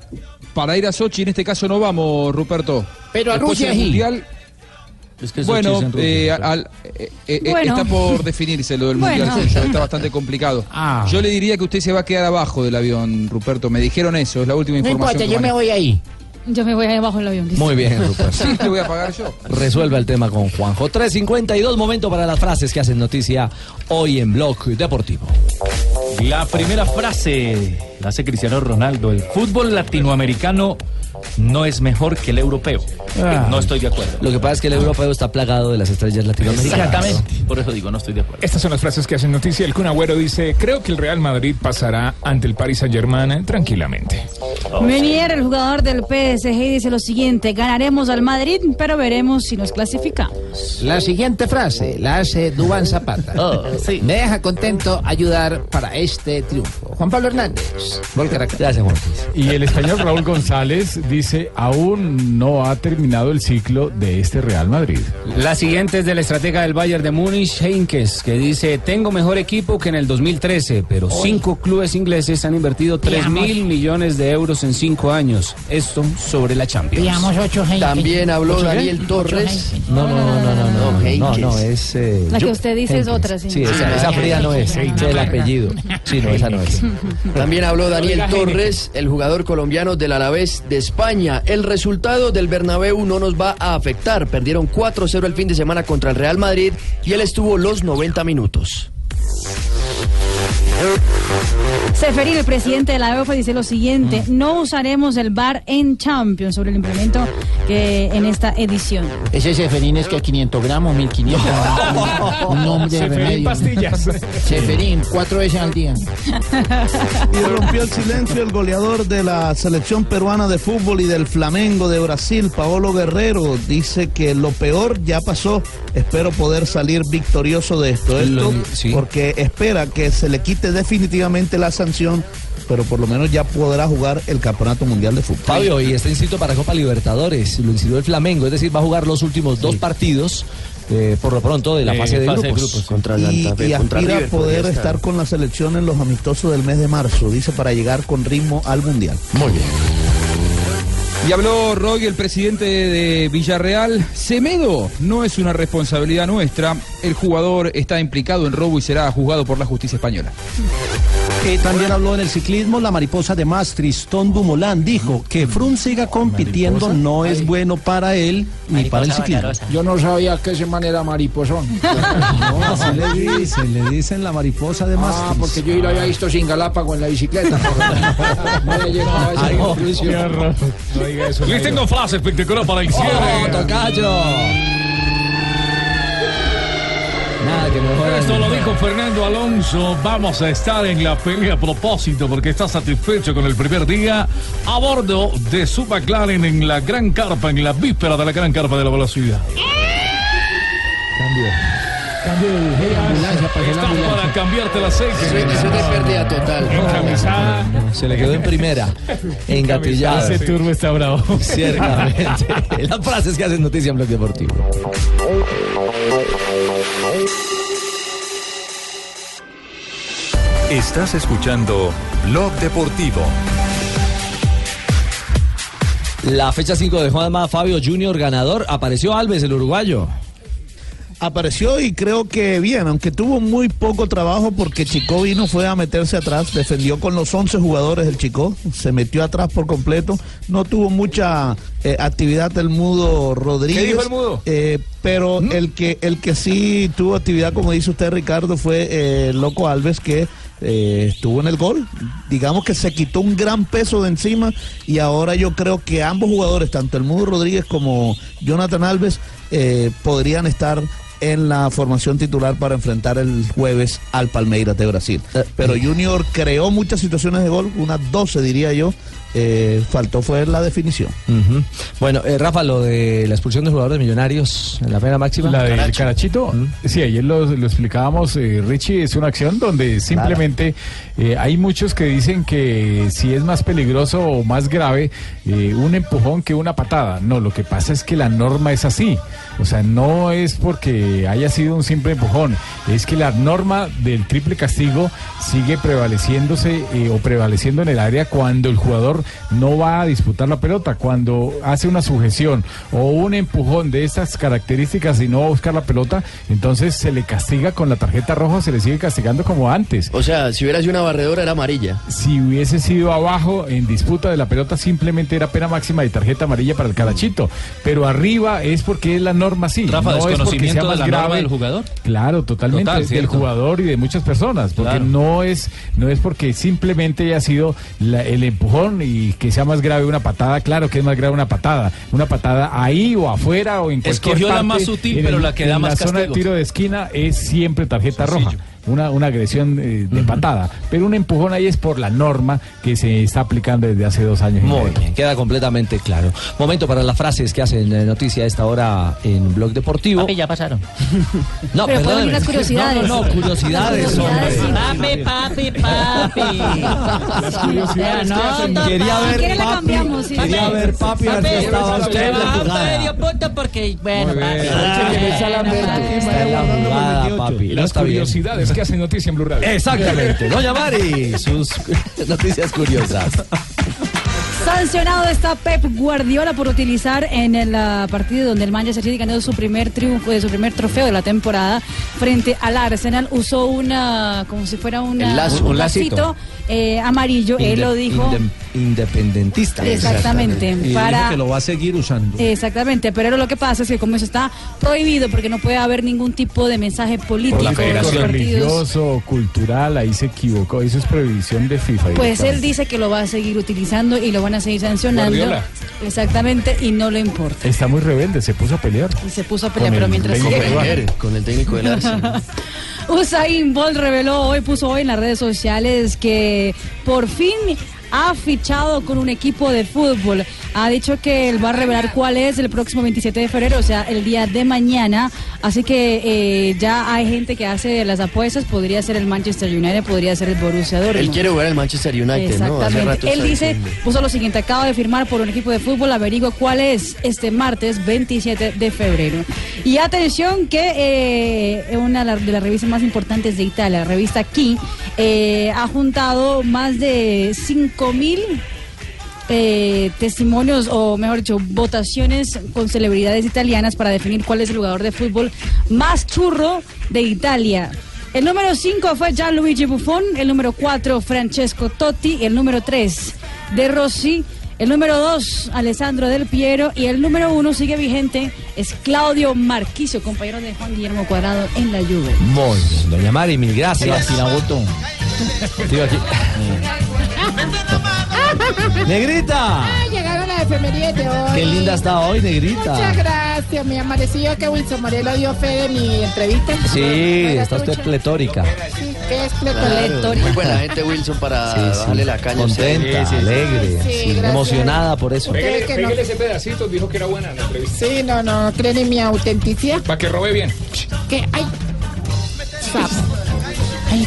Speaker 12: para ir a Sochi en este caso no vamos, Ruperto.
Speaker 34: Pero a
Speaker 12: Después
Speaker 34: Rusia sí.
Speaker 12: Mundial,
Speaker 38: que Sochi
Speaker 12: bueno,
Speaker 38: es
Speaker 12: eh, al- eh, eh, eh,
Speaker 38: Bueno.
Speaker 12: está por definirse lo del
Speaker 38: Bueno.
Speaker 12: Mundial, sí, está (laughs) bastante complicado.
Speaker 34: Ah.
Speaker 12: Yo le diría que usted se va a quedar abajo del avión, Ruperto. Me dijeron eso, es la última
Speaker 34: No
Speaker 12: información.
Speaker 34: importa,
Speaker 12: que
Speaker 34: yo me voy ahí.
Speaker 7: Yo me voy ahí abajo del avión.
Speaker 6: Muy bien, Rupert.
Speaker 12: Sí, te voy a pagar yo.
Speaker 6: Resuelva el tema con Juanjo. 3.52, momento para las frases que hacen noticia hoy en Blog Deportivo.
Speaker 37: La primera frase la hace Cristiano Ronaldo. El fútbol latinoamericano no es mejor que el europeo.
Speaker 6: Ah.
Speaker 37: No estoy de acuerdo.
Speaker 6: Lo que pasa es que el europeo está plagado de las estrellas latinoamericanas.
Speaker 37: Exactamente. Por eso digo, no estoy de acuerdo.
Speaker 32: Estas son las frases que hacen noticia. El Kun Agüero dice, creo que el Real Madrid pasará ante el Paris Saint Germain tranquilamente.
Speaker 7: Menier, el jugador del PSG, dice lo siguiente: ganaremos al Madrid, pero veremos si nos clasificamos.
Speaker 34: La siguiente frase la hace Dubán Zapata. (laughs) Me deja contento ayudar para este triunfo. Juan Pablo Hernández.
Speaker 6: Gracias, Juan.
Speaker 32: Y el español Raúl González dice, aún no ha terminado el ciclo de este Real Madrid.
Speaker 31: La siguiente es del estratega del Bayern de Múnich, Heinkes, que dice, tengo mejor equipo que en el 2013, pero cinco clubes ingleses han invertido 3 mil millones de euros en cinco años. Esto sobre la Champions.
Speaker 17: También habló
Speaker 34: ¿Ocho
Speaker 17: Daniel? Torres.
Speaker 34: Ocho
Speaker 6: No, no, no, no, no, no, no, no,
Speaker 17: Heinkes.
Speaker 6: no, es... eh,
Speaker 7: La que usted dice es otra, sí.
Speaker 6: Sí, esa, esa fría no es, es el apellido. Sí, no, esa no es.
Speaker 17: También habló Daniel Torres, el jugador colombiano del Alavés de España. El resultado del Bernabéu no nos va a afectar. Perdieron 4-0 el fin de semana contra el Real Madrid y él estuvo los 90 minutos.
Speaker 7: Seferín, el presidente de la UEFA, dice lo siguiente: no usaremos el bar en Champions sobre el implemento que en esta edición.
Speaker 34: Ese Seferín es que 500 gramos, 1500. Un nombre de
Speaker 32: Seferín
Speaker 34: remedio.
Speaker 32: pastillas. (laughs)
Speaker 34: Seferín, cuatro veces al día. (laughs)
Speaker 39: Y rompió el silencio el goleador de la selección peruana de fútbol y del Flamengo de Brasil, Paolo Guerrero. Dice que lo peor ya pasó. Espero poder salir victorioso de esto. Esto
Speaker 6: sí.
Speaker 39: porque espera que se le quite definitivamente la sanción, pero por lo menos ya podrá jugar el Campeonato Mundial de Fútbol.
Speaker 6: Fabio, y está inscrito para Copa Libertadores, lo inscribió el Flamengo, es decir, va a jugar los últimos dos partidos, eh, por lo pronto, de la
Speaker 17: Eh,
Speaker 6: fase de
Speaker 17: fase de
Speaker 6: grupos.
Speaker 17: Contra el
Speaker 39: y,
Speaker 17: contra
Speaker 39: aspira a
Speaker 17: River
Speaker 39: poder estar
Speaker 17: estar.
Speaker 39: con la selección en los amistosos del mes de marzo, dice, para llegar con ritmo al Mundial.
Speaker 17: Muy bien.
Speaker 12: Y habló Roy, el presidente de Villarreal. Semedo no es una responsabilidad nuestra. El jugador está implicado en robo y será juzgado por la justicia española.
Speaker 19: Eh, también habló en el ciclismo la mariposa de Maastricht, Tom Dumoulin, dijo que Froome siga compitiendo no es bueno para él ni para el ciclismo.
Speaker 34: Yo no sabía que ese man era mariposón. (laughs)
Speaker 19: No, así le dicen, le dicen la mariposa de
Speaker 34: Ah,
Speaker 19: Maastricht.
Speaker 34: porque yo lo había visto sin Galápago en la bicicleta. (laughs) No
Speaker 19: no.
Speaker 32: No diga eso.
Speaker 37: Les tengo frase espectacular para el
Speaker 6: ¡Oh,
Speaker 37: cierre.
Speaker 6: tocayo! Nada que mejor.
Speaker 37: Esto lo dijo Fernando Alonso. Vamos a estar en la pelea a propósito porque está satisfecho con el primer día a bordo de su McLaren en la gran carpa, en la víspera de la gran carpa de la velocidad.
Speaker 34: Cambio de ambulancia, pasó la
Speaker 32: Estás
Speaker 34: ambulancia.
Speaker 32: para cambiarte el aceite.
Speaker 17: Eso es de pérdida total.
Speaker 32: Encamisada.
Speaker 6: Se le quedó en primera, engatillada.
Speaker 9: Ese turbo está bravo.
Speaker 6: Ciertamente. (laughs) Las frases que hacen noticia en Blog Deportivo.
Speaker 20: Estás escuchando Blog Deportivo.
Speaker 6: La fecha 5 de Juanma Fabio Junior ganador. Apareció Alves, el uruguayo.
Speaker 39: Apareció y creo que bien, aunque tuvo muy poco trabajo porque Chico vino, fue a meterse atrás, defendió con los 11 jugadores el Chico, se metió atrás por completo, no tuvo mucha eh, actividad el Mudo Rodríguez.
Speaker 40: ¿Qué dijo el Mudo?
Speaker 39: eh, pero el que el que sí tuvo actividad, como dice usted Ricardo, fue eh, Loco Alves que eh, estuvo en el gol. Digamos que se quitó un gran peso de encima y ahora yo creo que ambos jugadores, tanto el Mudo Rodríguez como Jonathan Alves, eh, podrían estar en la formación titular para enfrentar el jueves al Palmeiras de Brasil. Pero Junior creó muchas situaciones de gol, unas 12 diría yo. Eh, faltó fue la definición.
Speaker 6: Bueno, eh, Rafa, lo de la expulsión de jugadores millonarios en la pena máxima.
Speaker 9: La del Carachito, sí, ayer lo, lo explicábamos, eh, Richie, es una acción donde simplemente eh, hay muchos que dicen que si es más peligroso o más grave eh, un empujón que una patada. No, lo que pasa es que la norma es así. O sea, no es porque haya sido un simple empujón, es que la norma del triple castigo sigue prevaleciéndose eh, o prevaleciendo en el área cuando el jugador no va a disputar la pelota, cuando hace una sujeción o un empujón de estas características y no va a buscar la pelota, entonces se le castiga con la tarjeta roja, se le sigue castigando como antes.
Speaker 17: O sea, si hubiera sido una barredora era amarilla.
Speaker 9: Si hubiese sido abajo en disputa de la pelota, simplemente era pena máxima y tarjeta amarilla para el carachito. Pero arriba es porque es la norma así.
Speaker 37: Rafa,
Speaker 9: no es porque
Speaker 37: desconocimiento
Speaker 9: sea más
Speaker 37: de la norma
Speaker 9: grave.
Speaker 37: del jugador.
Speaker 9: Claro, totalmente.
Speaker 37: Total,
Speaker 9: del jugador y de muchas personas. Porque
Speaker 37: Claro.
Speaker 9: no es no es porque simplemente haya sido la- el empujón y que sea más grave una patada. Claro que es más grave una patada. Una patada ahí o afuera o en cualquier
Speaker 37: Escogió la
Speaker 9: parte.
Speaker 37: más sutil, pero
Speaker 9: el-
Speaker 37: la que da
Speaker 9: en
Speaker 37: más
Speaker 9: la zona de tiro de esquina es siempre tarjeta roja. Una, una agresión eh, de patada. Pero un empujón ahí es por la norma que se está aplicando desde hace dos años.
Speaker 6: Muy bien, queda completamente claro. Momento para las frases que hacen eh, noticia a esta hora en Blog Deportivo.
Speaker 37: Papi, ya pasaron. (laughs)
Speaker 6: No,
Speaker 7: Pero venir las curiosidades.
Speaker 6: No, no, no, curiosidades, hombre.
Speaker 37: Papi, papi, papi.
Speaker 9: Las curiosidades que hacen-
Speaker 6: Quería ver
Speaker 7: quiere la
Speaker 6: papi,
Speaker 7: cambiamos, sí.
Speaker 6: quería ver papi, a ver si estaba usted la
Speaker 37: medio punto porque, bueno, papi.
Speaker 6: Está en la jugada, papi. No
Speaker 32: Las
Speaker 6: está
Speaker 32: curiosidades que hacen noticia en Blue Radio.
Speaker 6: Exactamente. Doña Mari, sus (laughs) noticias curiosas.
Speaker 7: Sancionado está Pep Guardiola por utilizar en el ah, partido donde el Manchester City ganó su primer triunfo, eh, su primer trofeo de la temporada frente al Arsenal. Usó una, como si fuera una-
Speaker 6: lazo.
Speaker 7: un
Speaker 6: Un lacito.
Speaker 7: lacito eh, amarillo. Él lo dijo.
Speaker 6: inde- independentista.
Speaker 7: Exactamente.
Speaker 39: Y dijo
Speaker 7: Para,
Speaker 39: que lo va a seguir usando.
Speaker 7: Exactamente, pero lo que pasa es que como eso está prohibido porque no puede haber ningún tipo de mensaje político
Speaker 9: Por la
Speaker 7: en los
Speaker 9: federación
Speaker 7: partidos.
Speaker 9: religioso, cultural, ahí se equivocó. Eso es prohibición de FIFA.
Speaker 7: Pues él dice que lo va a seguir utilizando y lo van a seguir sancionando.
Speaker 9: Guardiola.
Speaker 7: Exactamente, y no le importa.
Speaker 9: Está muy rebelde, se puso a pelear.
Speaker 7: Y se puso a pelear,
Speaker 9: Con
Speaker 7: pero
Speaker 9: el
Speaker 7: mientras sigue-
Speaker 9: peruano.
Speaker 17: Con el técnico del Arsenal. (laughs)
Speaker 7: Usain Bolt reveló hoy, puso hoy en las redes sociales que por fin ha fichado con un equipo de fútbol. Ha dicho que él va a revelar cuál es el próximo 27 de febrero, o sea, el día de mañana. Así que eh, ya hay gente que hace las apuestas. Podría ser el Manchester United, podría ser el Borussia Dortmund.
Speaker 17: Él quiere jugar al Manchester United, ¿no? Hace
Speaker 7: Exactamente.
Speaker 17: rato
Speaker 7: Él dice, puso lo siguiente, acaba de firmar por un equipo de fútbol, averigua cuál es este martes 27 de febrero. Y atención que eh, una de las- revistas más importantes de Italia, la revista Key, eh, ha juntado más de 5 mil eh, testimonios o mejor dicho votaciones con celebridades italianas para definir cuál es el jugador de fútbol más churro de Italia. El número 5 fue Gianluigi Buffon, el número 4 Francesco Totti, el número 3 De Rossi, el número 2 Alessandro Del Piero y el número 1 sigue vigente es Claudio Marquicio, compañero de Juan Guillermo Cuadrado en la Juve.
Speaker 6: Muy bien, doña Mari, mil gracias. Aquí. (laughs) Negrita.
Speaker 11: Ay, llegaron las efemérides de hoy.
Speaker 6: Qué linda está hoy, negrita.
Speaker 11: Muchas gracias, me amaneció que Wilson Morelo dio fe de mi entrevista.
Speaker 6: Sí, está usted pletórica.
Speaker 11: Sí, ¿Qué es
Speaker 17: Claro,
Speaker 11: pletórica?
Speaker 17: muy buena gente Wilson para
Speaker 6: Sí, sí.
Speaker 17: bajarle la caña.
Speaker 6: Contenta,
Speaker 17: Sí,
Speaker 6: alegre,
Speaker 11: Sí,
Speaker 6: sí,
Speaker 11: gracias.
Speaker 6: emocionada por eso.
Speaker 11: Pégale- que no-
Speaker 32: ese pedacito, dijo que era buena la entrevista.
Speaker 11: Sí, no, no, creen en mi autenticidad.
Speaker 32: Para que robe bien.
Speaker 11: Que, ay, sapo.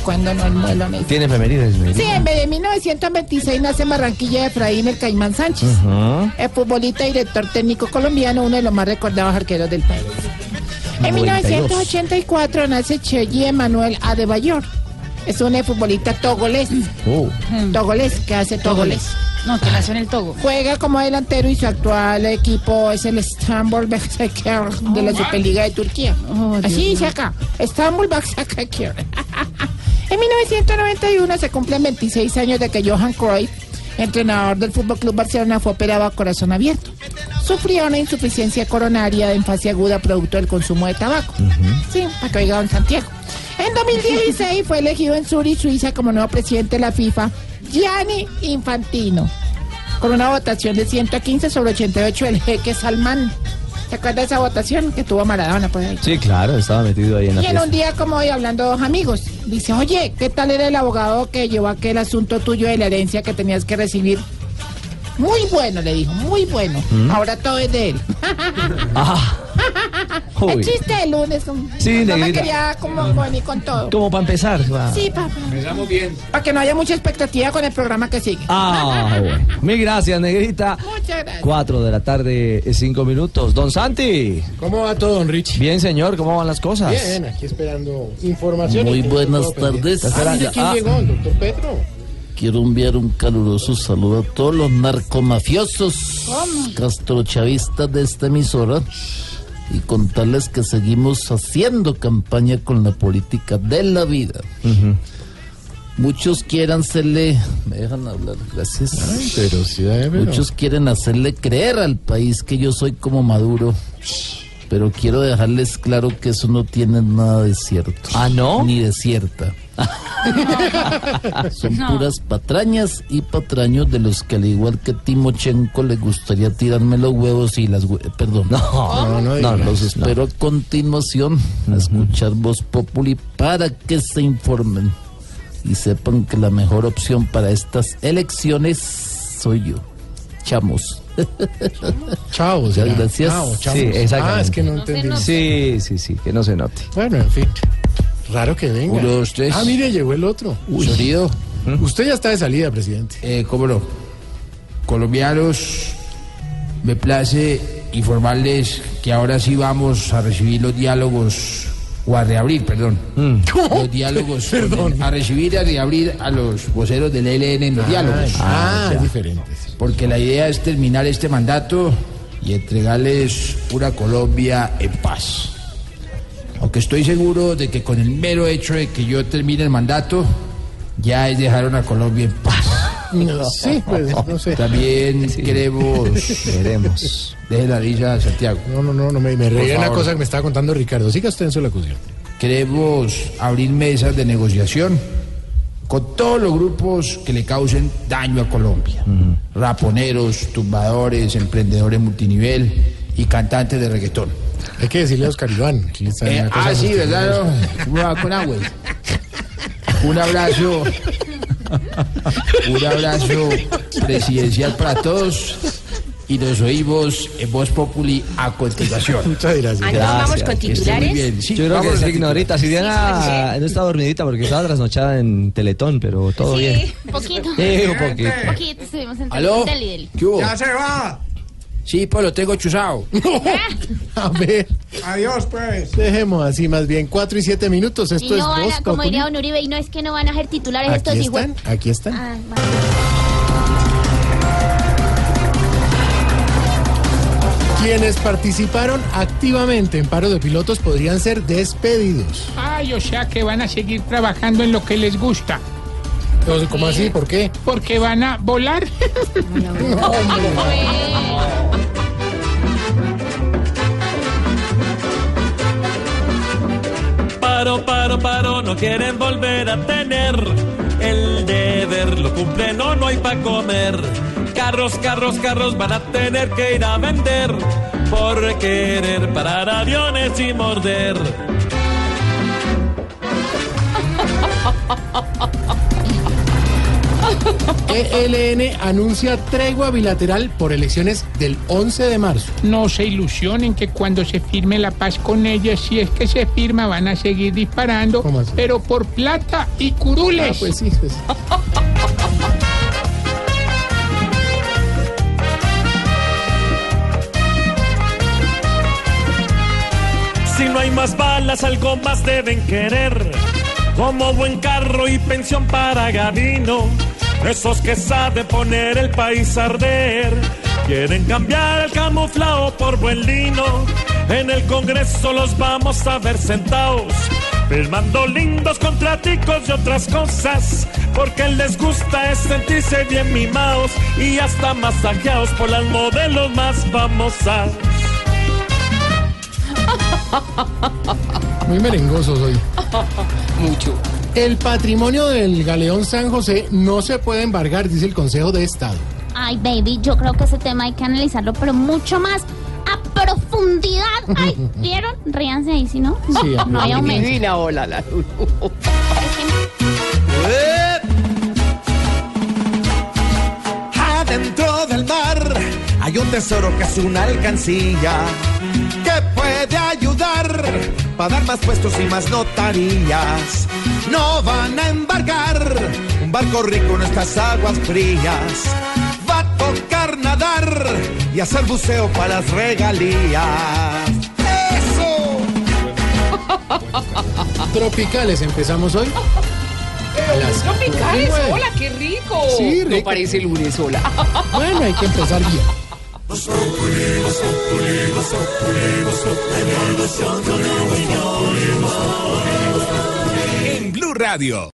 Speaker 11: Cuando no el muelo me
Speaker 6: ¿Tiene efemérides?
Speaker 11: Sí, en vez de 1926 nace en Barranquilla Efraín el Caimán Sánchez.
Speaker 6: Ujú.
Speaker 11: El futbolista y director técnico colombiano, uno de los más recordados arqueros del país. En
Speaker 41: 92.
Speaker 11: 1984 nace Cheyi Emanuel Adebayor. Es un futbolista togolés.
Speaker 6: Oh.
Speaker 11: Togolés, que hace togolés.
Speaker 7: No, que nació en el Togo.
Speaker 11: Juega como delantero y su actual equipo es el Istanbul Başakşehir de la Superliga de Turquía. Así
Speaker 7: mío.
Speaker 11: dice acá, Istanbul Başakşehir. En 1991 se cumplen 26 años de que Johan Cruyff, entrenador del Fútbol Club Barcelona, fue operado a corazón abierto. Sufrió una insuficiencia coronaria en fase aguda producto del consumo de tabaco. Sí, para que oiga don Santiago. En 2016 fue elegido en Zurich, Suiza, como nuevo presidente de la FIFA, Gianni Infantino, con una votación de 115 sobre 88 del jeque Salman. ¿Se acuerda de esa votación que tuvo Maradona por ahí?
Speaker 6: Sí, claro, estaba metido ahí en la
Speaker 11: Y en un día como hoy, hablando dos amigos, dice, oye, ¿qué tal era el abogado que llevó aquel asunto tuyo de la herencia que tenías que recibir? Muy bueno, le dijo, muy bueno.
Speaker 6: ¿Mm?
Speaker 11: Ahora todo es de él.
Speaker 6: Ah.
Speaker 11: El chiste de lunes. como-
Speaker 6: Sí,
Speaker 11: no me
Speaker 6: negrita.
Speaker 11: quería como venir con todo.
Speaker 6: como para empezar. va.
Speaker 11: Sí, papá. Empezamos bien. Para que no haya mucha expectativa con el programa que sigue.
Speaker 6: Ah, (laughs) bueno. Mil gracias, negrita.
Speaker 11: Muchas gracias.
Speaker 6: Cuatro de la tarde, eh, cinco minutos. Don Santi.
Speaker 41: ¿Cómo va todo, don Rich?
Speaker 6: Bien, señor, ¿cómo van las cosas?
Speaker 41: Bien, aquí esperando información.
Speaker 29: Muy buenas tardes.
Speaker 41: Ah, quién
Speaker 29: Ah.
Speaker 41: llegó, el doctor Petro.
Speaker 29: Quiero enviar un caluroso saludo a todos los narcomafiosos castrochavistas de esta emisora y contarles que seguimos haciendo campaña con la política de la vida. Muchos quieren hacerle, me dejan hablar, gracias.
Speaker 41: pero sí, pero-
Speaker 29: Muchos quieren hacerle creer al país que yo soy como Maduro. Pero quiero dejarles claro que eso no tiene nada de cierto.
Speaker 6: ¿Ah, no?
Speaker 29: Ni de cierta. (laughs) Son puras patrañas y patraños de los que al igual que Timochenko le gustaría tirarme los huevos y las hue- perdón.
Speaker 41: No, no diga.
Speaker 29: los espero a continuación a escuchar Voz Populi para que se informen y sepan que la mejor opción para estas elecciones soy yo. Chamos. (laughs)
Speaker 41: Chao,
Speaker 29: gracias.
Speaker 41: Chao, chao.
Speaker 6: Sí, exactamente.
Speaker 41: Ah, es que no entendí.
Speaker 6: Sí, sí, sí, que no se note.
Speaker 41: Bueno, en fin. Raro que venga.
Speaker 6: Uno, dos, tres.
Speaker 41: Ah, mire, llegó el otro.
Speaker 34: Uy.
Speaker 41: Sorido. Usted ya está de salida, presidente.
Speaker 34: Eh, cómo no. Colombianos, me place informarles que ahora sí vamos a recibir los diálogos, o a reabrir, perdón. Los diálogos, (laughs)
Speaker 41: Perdón.
Speaker 34: a recibir y a reabrir a los voceros del ELN en los diálogos.
Speaker 41: ah,
Speaker 34: ya.
Speaker 41: es diferente.
Speaker 34: Porque la idea es terminar este mandato y entregarles una Colombia en paz. Aunque estoy seguro de que con el mero hecho de que yo termine el mandato, ya es dejar una Colombia en paz. (laughs)
Speaker 41: Sí, pues, no sé.
Speaker 34: También queremos... (laughs)
Speaker 6: Veremos.
Speaker 34: Deje la risa, Santiago.
Speaker 41: No, no, no, no me, me reí de una cosa que me estaba contando Ricardo. Siga usted en su locución.
Speaker 34: Queremos abrir mesas de negociación con todos los grupos que le causen daño a Colombia. Raponeros, tumbadores, emprendedores multinivel y cantantes de reggaetón.
Speaker 41: Hay que decirle a Oscar Iván. que está en
Speaker 34: Eh, ah, sí, ¿verdad? no? ¿Cómo va con agua? Un abrazo. Un abrazo presidencial para todos. Y nos oímos en Voz Populi a continuación.
Speaker 41: Muchas gracias.
Speaker 6: Gracias. vamos con
Speaker 34: Que esté muy bien. Sí,
Speaker 6: Yo creo que
Speaker 34: vámonos
Speaker 6: es
Speaker 34: a
Speaker 6: ignorita. Si Diana no está dormidita porque estaba trasnochada en Teletón, pero todo bien.
Speaker 42: un poquito.
Speaker 6: Sí, un poquito.
Speaker 42: Un poquito, estuvimos en
Speaker 34: ¿Aló?
Speaker 42: Deli, deli.
Speaker 34: ¿Qué hubo?
Speaker 41: ¡Ya se va!
Speaker 34: Sí, pues lo tengo chuzado. (laughs) (laughs)
Speaker 41: A ver. Adiós, pues. Dejemos así más bien. Cuatro y siete minutos. Esto
Speaker 42: y
Speaker 41: es
Speaker 42: no van
Speaker 41: Voz
Speaker 42: a, como diría Don Uribe, y no es que no van a ser titulares estos
Speaker 41: Aquí
Speaker 42: hijos.
Speaker 41: están, aquí están.
Speaker 42: Ah, vale.
Speaker 41: Quienes participaron activamente en paro de pilotos podrían ser despedidos.
Speaker 43: Ay, o sea que van a seguir trabajando en lo que les gusta.
Speaker 41: Entonces, ¿Cómo así? ¿Por qué?
Speaker 43: Porque van a volar. (laughs)
Speaker 44: Paro, paro, paro, no quieren volver a tener el deber, lo cumplen o no hay para comer. Carros, carros, carros van a tener que ir a vender por querer parar aviones y morder. (laughs)
Speaker 41: ELN anuncia tregua bilateral por elecciones del 11 de marzo.
Speaker 43: No se ilusionen que cuando se firme la paz con ellas, si es que se firma, van a seguir disparando, pero por plata y curules.
Speaker 41: Ah, pues sí, pues.
Speaker 44: Si no hay más balas, algo más deben querer. Como buen carro y pensión para Gavino. Esos que saben poner el país a arder. Quieren cambiar el camuflado por buen lino. En el Congreso los vamos a ver sentados. Firmando lindos contraticos y otras cosas. Porque les gusta es sentirse bien mimados. Y hasta masajeados por las modelos más famosas.
Speaker 41: Muy merengosos hoy.
Speaker 13: Mucho.
Speaker 41: El patrimonio del Galeón San José no se puede embargar, dice el Consejo de Estado.
Speaker 42: Ay, baby, yo creo que ese tema hay que analizarlo, pero mucho más a profundidad. (laughs) Ay, ¿vieron? Ríanse ahí, si no, no,
Speaker 41: Sí,
Speaker 42: no hay aumento.
Speaker 17: Divina ola la
Speaker 45: Adentro del mar hay un tesoro que es una alcancía que puede ayudar para dar más puestos y más notarías. No van a embargar un barco rico en estas aguas frías. Va a tocar nadar y hacer buceo para las regalías. ¡Eso! (laughs)
Speaker 41: Tropicales empezamos hoy. A las
Speaker 46: Tropicales, hola, qué rico.
Speaker 41: Sí,
Speaker 46: No
Speaker 41: rico.
Speaker 46: parece lunes, hola.
Speaker 41: Bueno, hay que empezar bien.
Speaker 47: En Blue Radio.